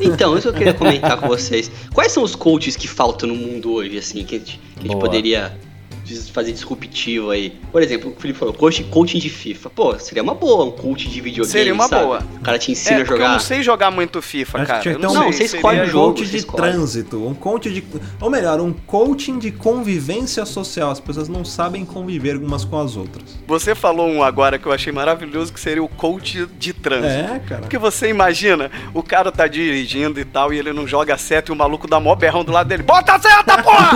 Então, isso eu queria comentar com vocês. Quais são os coaches que faltam no mundo hoje, assim, que a gente, que a gente poderia fazer disruptivo aí? Por exemplo, o Felipe falou, coach, coaching de FIFA. Pô, seria uma boa, um coach de videogame, Seria uma sabe? boa. O cara te ensina é, a porque eu jogar. não sei jogar muito FIFA, Acho que cara. que ter não, um- Não, sei, você escolhe seria- o jogo. coach de escolhe. trânsito, um coach de. Ou melhor, um coaching de convivência social. As pessoas não sabem conviver umas com as outras. Você falou um agora que eu achei maravilhoso, que seria o coach de trânsito. É, cara. Porque você imagina, o cara tá dirigindo e tal, e ele não joga seta e o maluco dá mó berrão do lado dele. Bota a seta, porra!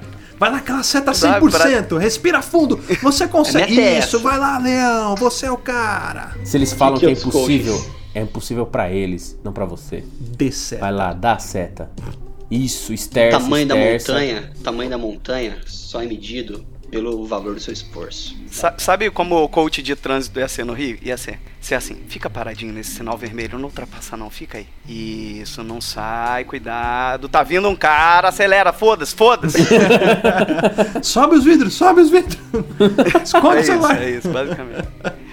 <laughs> Vai naquela seta Dá 100%, respira fundo, você consegue. é Isso, vai lá, Leão, você é o cara. Se eles falam que que, é os impossível, coaches? é impossível pra eles, não pra você. Dê certo. Vai lá, dá a seta. Isso, esterça, tamanho da esterça. montanha, tamanho da montanha só é medido pelo valor do seu esforço. Sa- Sabe como o coach de trânsito ia ser no Rio? Ia ser, ser assim, fica paradinho nesse sinal vermelho, não ultrapassa não, fica aí. Isso, não sai, cuidado. Tá vindo um cara, acelera, foda-se, foda-se. <laughs> Sobe os vidros, sobe os vidros. <laughs> Esconde É o isso, celular. é isso, basicamente.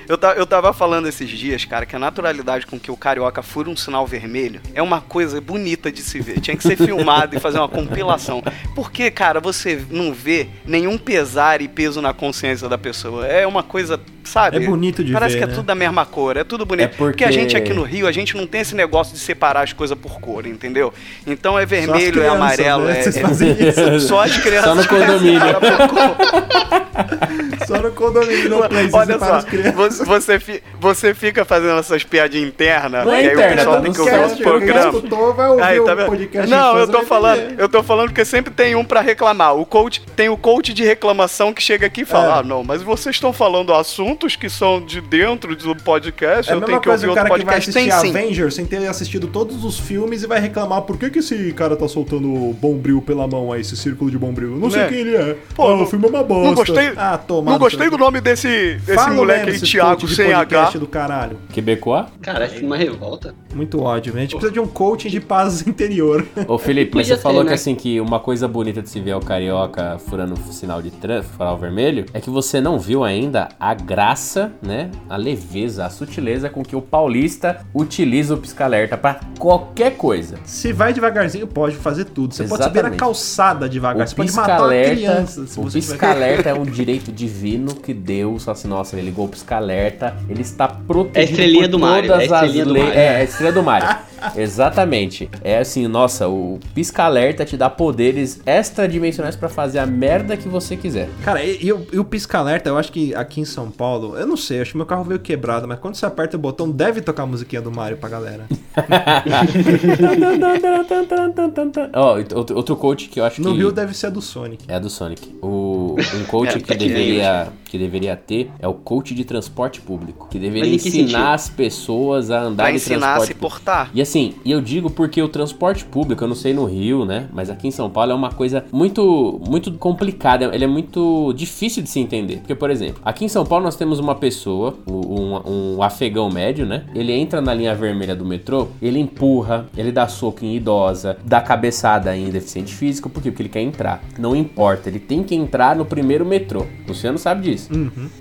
Eu, ta- eu tava falando esses dias, cara, que a naturalidade com que o carioca fura um sinal vermelho é uma coisa bonita de se ver. Tinha que ser <laughs> filmado e fazer uma compilação. Porque, cara, você não vê nenhum pesar e peso na consciência da pessoa. É uma coisa, sabe? É bonito de Parece ver, que é né? tudo da mesma cor, é tudo bonito. É porque- a gente aqui no Rio, a gente não tem esse negócio de separar as coisas por cor, entendeu? Então é vermelho, é crianças, amarelo, né? é, Vocês é- fazem <laughs> isso. Só as crianças. Só no condomínio. <laughs> Só no condomínio não play, Olha só, as crianças. você, você, fi- você fica fazendo essas piadinhas internas, Não é e aí interna, o pessoal tá tem que ouvir os programas. escutou vai ouvir Aí, tá o podcast. Não, eu tô falando, entender. eu tô falando que sempre tem um pra reclamar. O coach tem o coach de reclamação que chega aqui e fala: É. "Ah, não, mas vocês estão falando assuntos que são de dentro do podcast, É a eu mesma tenho que coisa ouvir o outro cara que vai podcast". assistir Tem sim. Avengers sem ter assistido todos os filmes e vai reclamar por que, que esse cara tá soltando bombril pela mão aí, esse círculo de bombril. Eu não sei Né? quem ele é. Pô, ah, não- o filme é uma bosta. Não gostei, Ah, toma. não gostei do nome desse, desse moleque aí, Thiago, sem H. do caralho. Quebecois? Cara, tem uma revolta. Muito ódio. A gente precisa de um coaching de paz <laughs> interior. Ô Felipe, mas você falou ter, que né? assim, que uma coisa bonita de se ver é o carioca furando o sinal de trânsito, farol vermelho, é que você não viu ainda a graça, né? A leveza, a sutileza com que o paulista utiliza o pisca-alerta pra qualquer coisa. Se vai devagarzinho, pode fazer tudo. Você pode subir na Exatamente. calçada devagar. O você pode matar uma criança. Se o pisca-alerta é um <laughs> direito divino que Deus, assim, nossa, ele ligou o pisca-alerta, ele está protegido É estrelinha por do Mario, todas é estrelinha as do leis. Mario. É, a estrela do Mario. <laughs> Exatamente. É assim, nossa, o pisca-alerta te dá poderes extradimensionais pra fazer a merda que você quiser. Cara, e, e o, e o pisca-alerta, eu acho que aqui em São Paulo, eu não sei, acho que meu carro veio quebrado, mas quando você aperta o botão, deve tocar a musiquinha do Mario pra galera. <laughs> Ó, outro, outro coach que eu acho No que. Rio deve ser a do Sonic. É a do Sonic. O, um coach É, que, pequeno. deveria, que deveria ter é o coach de transporte público. Que deveria ensinar sentido? as pessoas a andar Pra de ensinar a transporte se público. portar. E assim, e eu digo porque o transporte público, eu não sei no Rio, né? Mas aqui em São Paulo é uma coisa muito, muito complicada. Ele é muito difícil de se entender. Porque, por exemplo, aqui em São Paulo nós temos uma pessoa, um, um afegão médio, né? Ele entra na linha vermelha do metrô, ele empurra, ele dá soco em idosa, dá cabeçada em deficiente físico. Por quê? Porque ele quer entrar. Não importa, ele tem que entrar no primeiro metrô. O Luciano sabe disso.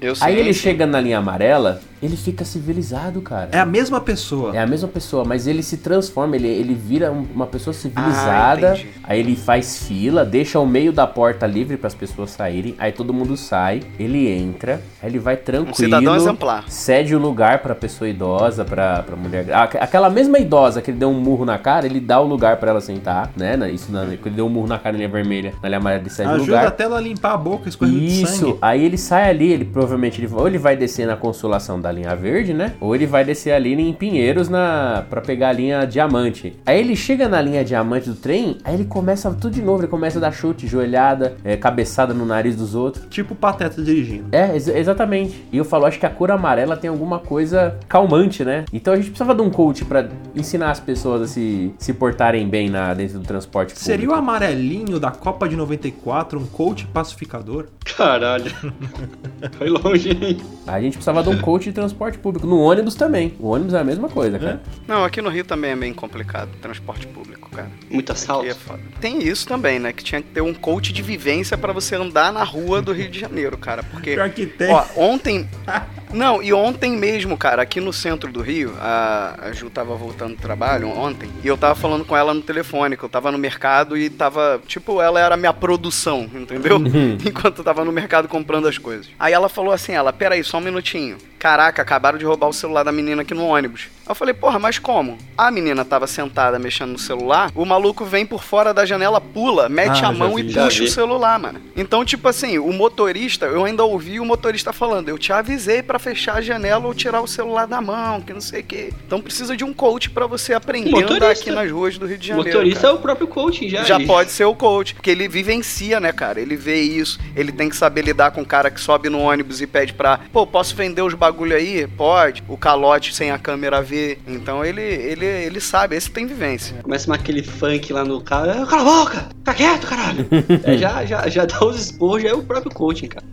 Eu sei. Aí ele chega na linha amarela, ele fica civilizado, cara. É a mesma pessoa. É a mesma pessoa, mas ele se transforma, ele, ele vira um- uma pessoa civilizada. Ah, aí ele faz fila, deixa o meio da porta livre para as pessoas saírem. Aí todo mundo sai, ele entra, aí ele vai tranquilo. Um cidadão exemplar. Cede o lugar pra pessoa idosa, pra, pra mulher. Aqu- Aquela mesma idosa que ele deu um murro na cara, ele dá o lugar pra ela sentar, né? Isso na, que ele deu um murro na cara na linha vermelha, na linha amarela, ele cede o Ajuda lugar. até ela a limpar a boca, escorrendo de Isso, sangue. aí ele sai ali, ele provavelmente ele, ou ele vai descer na consolação da linha verde, né? Ou ele vai descer ali em Pinheiros na para pegar a linha diamante. Aí ele chega na linha diamante do trem, aí ele começa tudo de novo, ele começa a dar chute, joelhada, é, cabeçada no nariz dos outros. Tipo o Pateta dirigindo. É, ex- exatamente. E eu falo, acho que a cor amarela tem alguma coisa calmante, né? Então a gente precisava de um coach pra ensinar as pessoas a se, se portarem bem na, dentro do transporte público. Seria o amarelinho da Copa de 94 um coach pacificador? Caralho. <laughs> <laughs> Foi longe, hein? A gente precisava de um coach de transporte público. No ônibus também. O ônibus é a mesma coisa, cara. Não, aqui no Rio também é bem complicado, transporte público, cara. Muito assalto. É. Tem isso também, né? Que tinha que ter um coach de vivência pra você andar na rua do Rio de Janeiro, cara. Porque. Pior que tem. Ó, ontem. <laughs> Não, e ontem mesmo, cara, aqui no centro do Rio, a, a Ju tava voltando do trabalho ontem, e eu tava falando com ela no telefone, que eu tava no mercado e tava. Tipo, ela era a minha produção, entendeu? <laughs> Enquanto eu tava no mercado comprando as coisas. Aí ela falou assim: ela, peraí, só um minutinho. Caraca, acabaram de roubar o celular da menina aqui no ônibus. Eu falei, porra, mas como? A menina tava sentada mexendo no celular, o maluco vem por fora da janela, pula, mete Ah, a mão vi, e puxa vi. o celular, mano. Então, tipo assim, o motorista, eu ainda ouvi o motorista falando, eu te avisei pra fechar a janela ou tirar o celular da mão, que não sei o quê. Então precisa de um coach pra você aprender a andar Motorista. aqui nas ruas do Rio de O Janeiro. motorista cara. é o próprio coaching já. Já pode ser o coach, porque ele vivencia, né, cara? Ele vê isso, ele tem que saber lidar com o cara que sobe no ônibus e pede pra, pô, posso vender os bagulho aí? Pode. O calote sem a câmera ver. Então ele, ele, ele sabe, esse tem vivência. Começa aquele funk lá no carro. "Ah, Cala a boca! Fica quieto, caralho! <laughs> É, já, já, já dá os esporros, já é o próprio coaching, cara.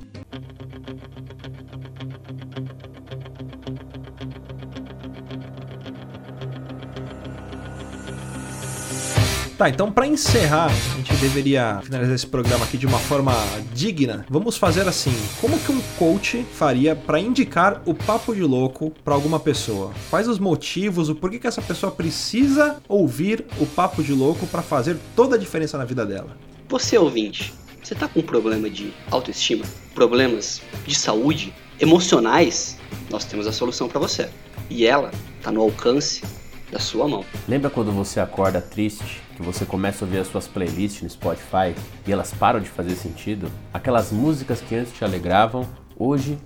Tá, então pra encerrar, a gente deveria finalizar esse programa aqui de uma forma digna. Vamos fazer assim: como que um coach faria pra indicar o papo de louco pra alguma pessoa? Quais os motivos, o porquê que essa pessoa precisa ouvir o papo de louco pra fazer toda a diferença na vida dela? Você, ouvinte, você tá com problema de autoestima? Problemas de saúde? Emocionais? Nós temos a solução pra você. E ela tá no alcance da sua mão. Lembra quando você acorda triste, que você começa a ouvir as suas playlists no Spotify e elas param de fazer sentido? Aquelas músicas que antes te alegravam, hoje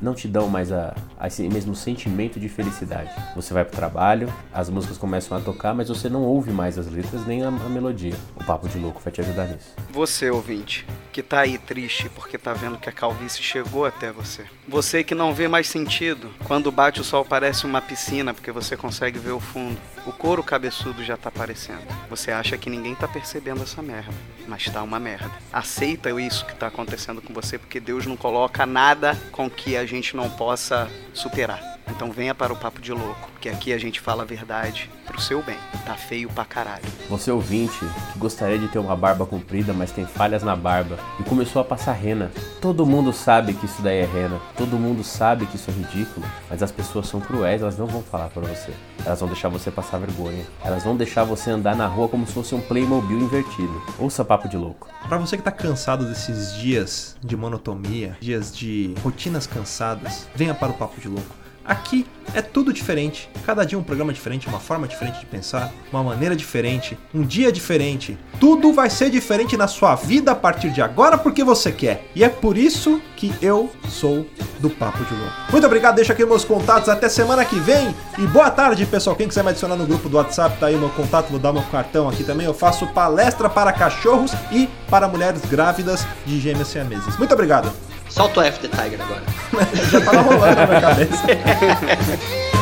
não te dão mais a, a esse mesmo sentimento de felicidade. Você vai pro trabalho, as músicas começam a tocar, mas você não ouve mais as letras nem a, a melodia. O Papo de Louco vai te ajudar nisso. Você, ouvinte, que tá aí triste porque tá vendo que a calvície chegou até você. Você que não vê mais sentido. Quando bate o sol parece uma piscina porque você consegue ver o fundo. O couro cabeçudo já tá aparecendo. Você acha que ninguém tá percebendo essa merda, mas tá uma merda. Aceita isso que tá acontecendo com você porque Deus não coloca nada com que a gente não possa superar. Então venha para o papo de louco, que aqui a gente fala a verdade pro seu bem. Tá feio pra caralho. Você ouvinte que gostaria de ter uma barba comprida, mas tem falhas na barba e começou a passar rena. Todo mundo sabe que isso daí é rena. Todo mundo sabe que isso é ridículo, mas as pessoas são cruéis, elas não vão falar pra você. Elas vão deixar você passar vergonha. Elas vão deixar você andar na rua como se fosse um Playmobil invertido. Ouça papo de louco. Pra você que tá cansado desses dias de monotonia, dias de rotinas cansadas, venha para o Papo de Louco. Aqui é tudo diferente. Cada dia um programa diferente, uma forma diferente de pensar, uma maneira diferente, um dia diferente. Tudo vai ser diferente na sua vida a partir de agora porque você quer. E é por isso que eu sou do Papo de Louco. Muito obrigado, deixa aqui meus contatos até semana que vem. E boa tarde, pessoal. Quem quiser me adicionar no grupo do WhatsApp, tá aí meu contato, vou dar meu cartão aqui também. Eu faço palestra para cachorros e para mulheres grávidas de gêmeas siameses. Muito obrigado. Solta o F the Tiger agora. <laughs> Já tava rolando na minha cabeça. <laughs>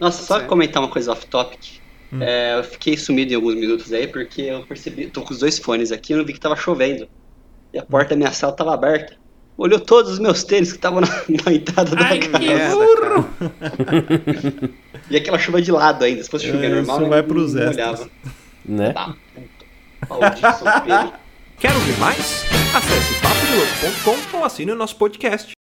Nossa, só comentar uma coisa off-topic. É, eu fiquei sumido em alguns minutos aí porque eu percebi, tô com os dois fones aqui e eu não vi que tava chovendo. E a porta da minha sala tava aberta. Olhou todos os meus tênis que estavam na, <laughs> na entrada da Ai, que casa. <laughs> cara. E aquela chuva de lado ainda. Se fosse chover É, normal, isso eu vai não- pros não olhava. Né? Tá. Maldito <laughs> solteiro. Quer ouvir mais? Acesse papodilouco.com ou assine o nosso podcast.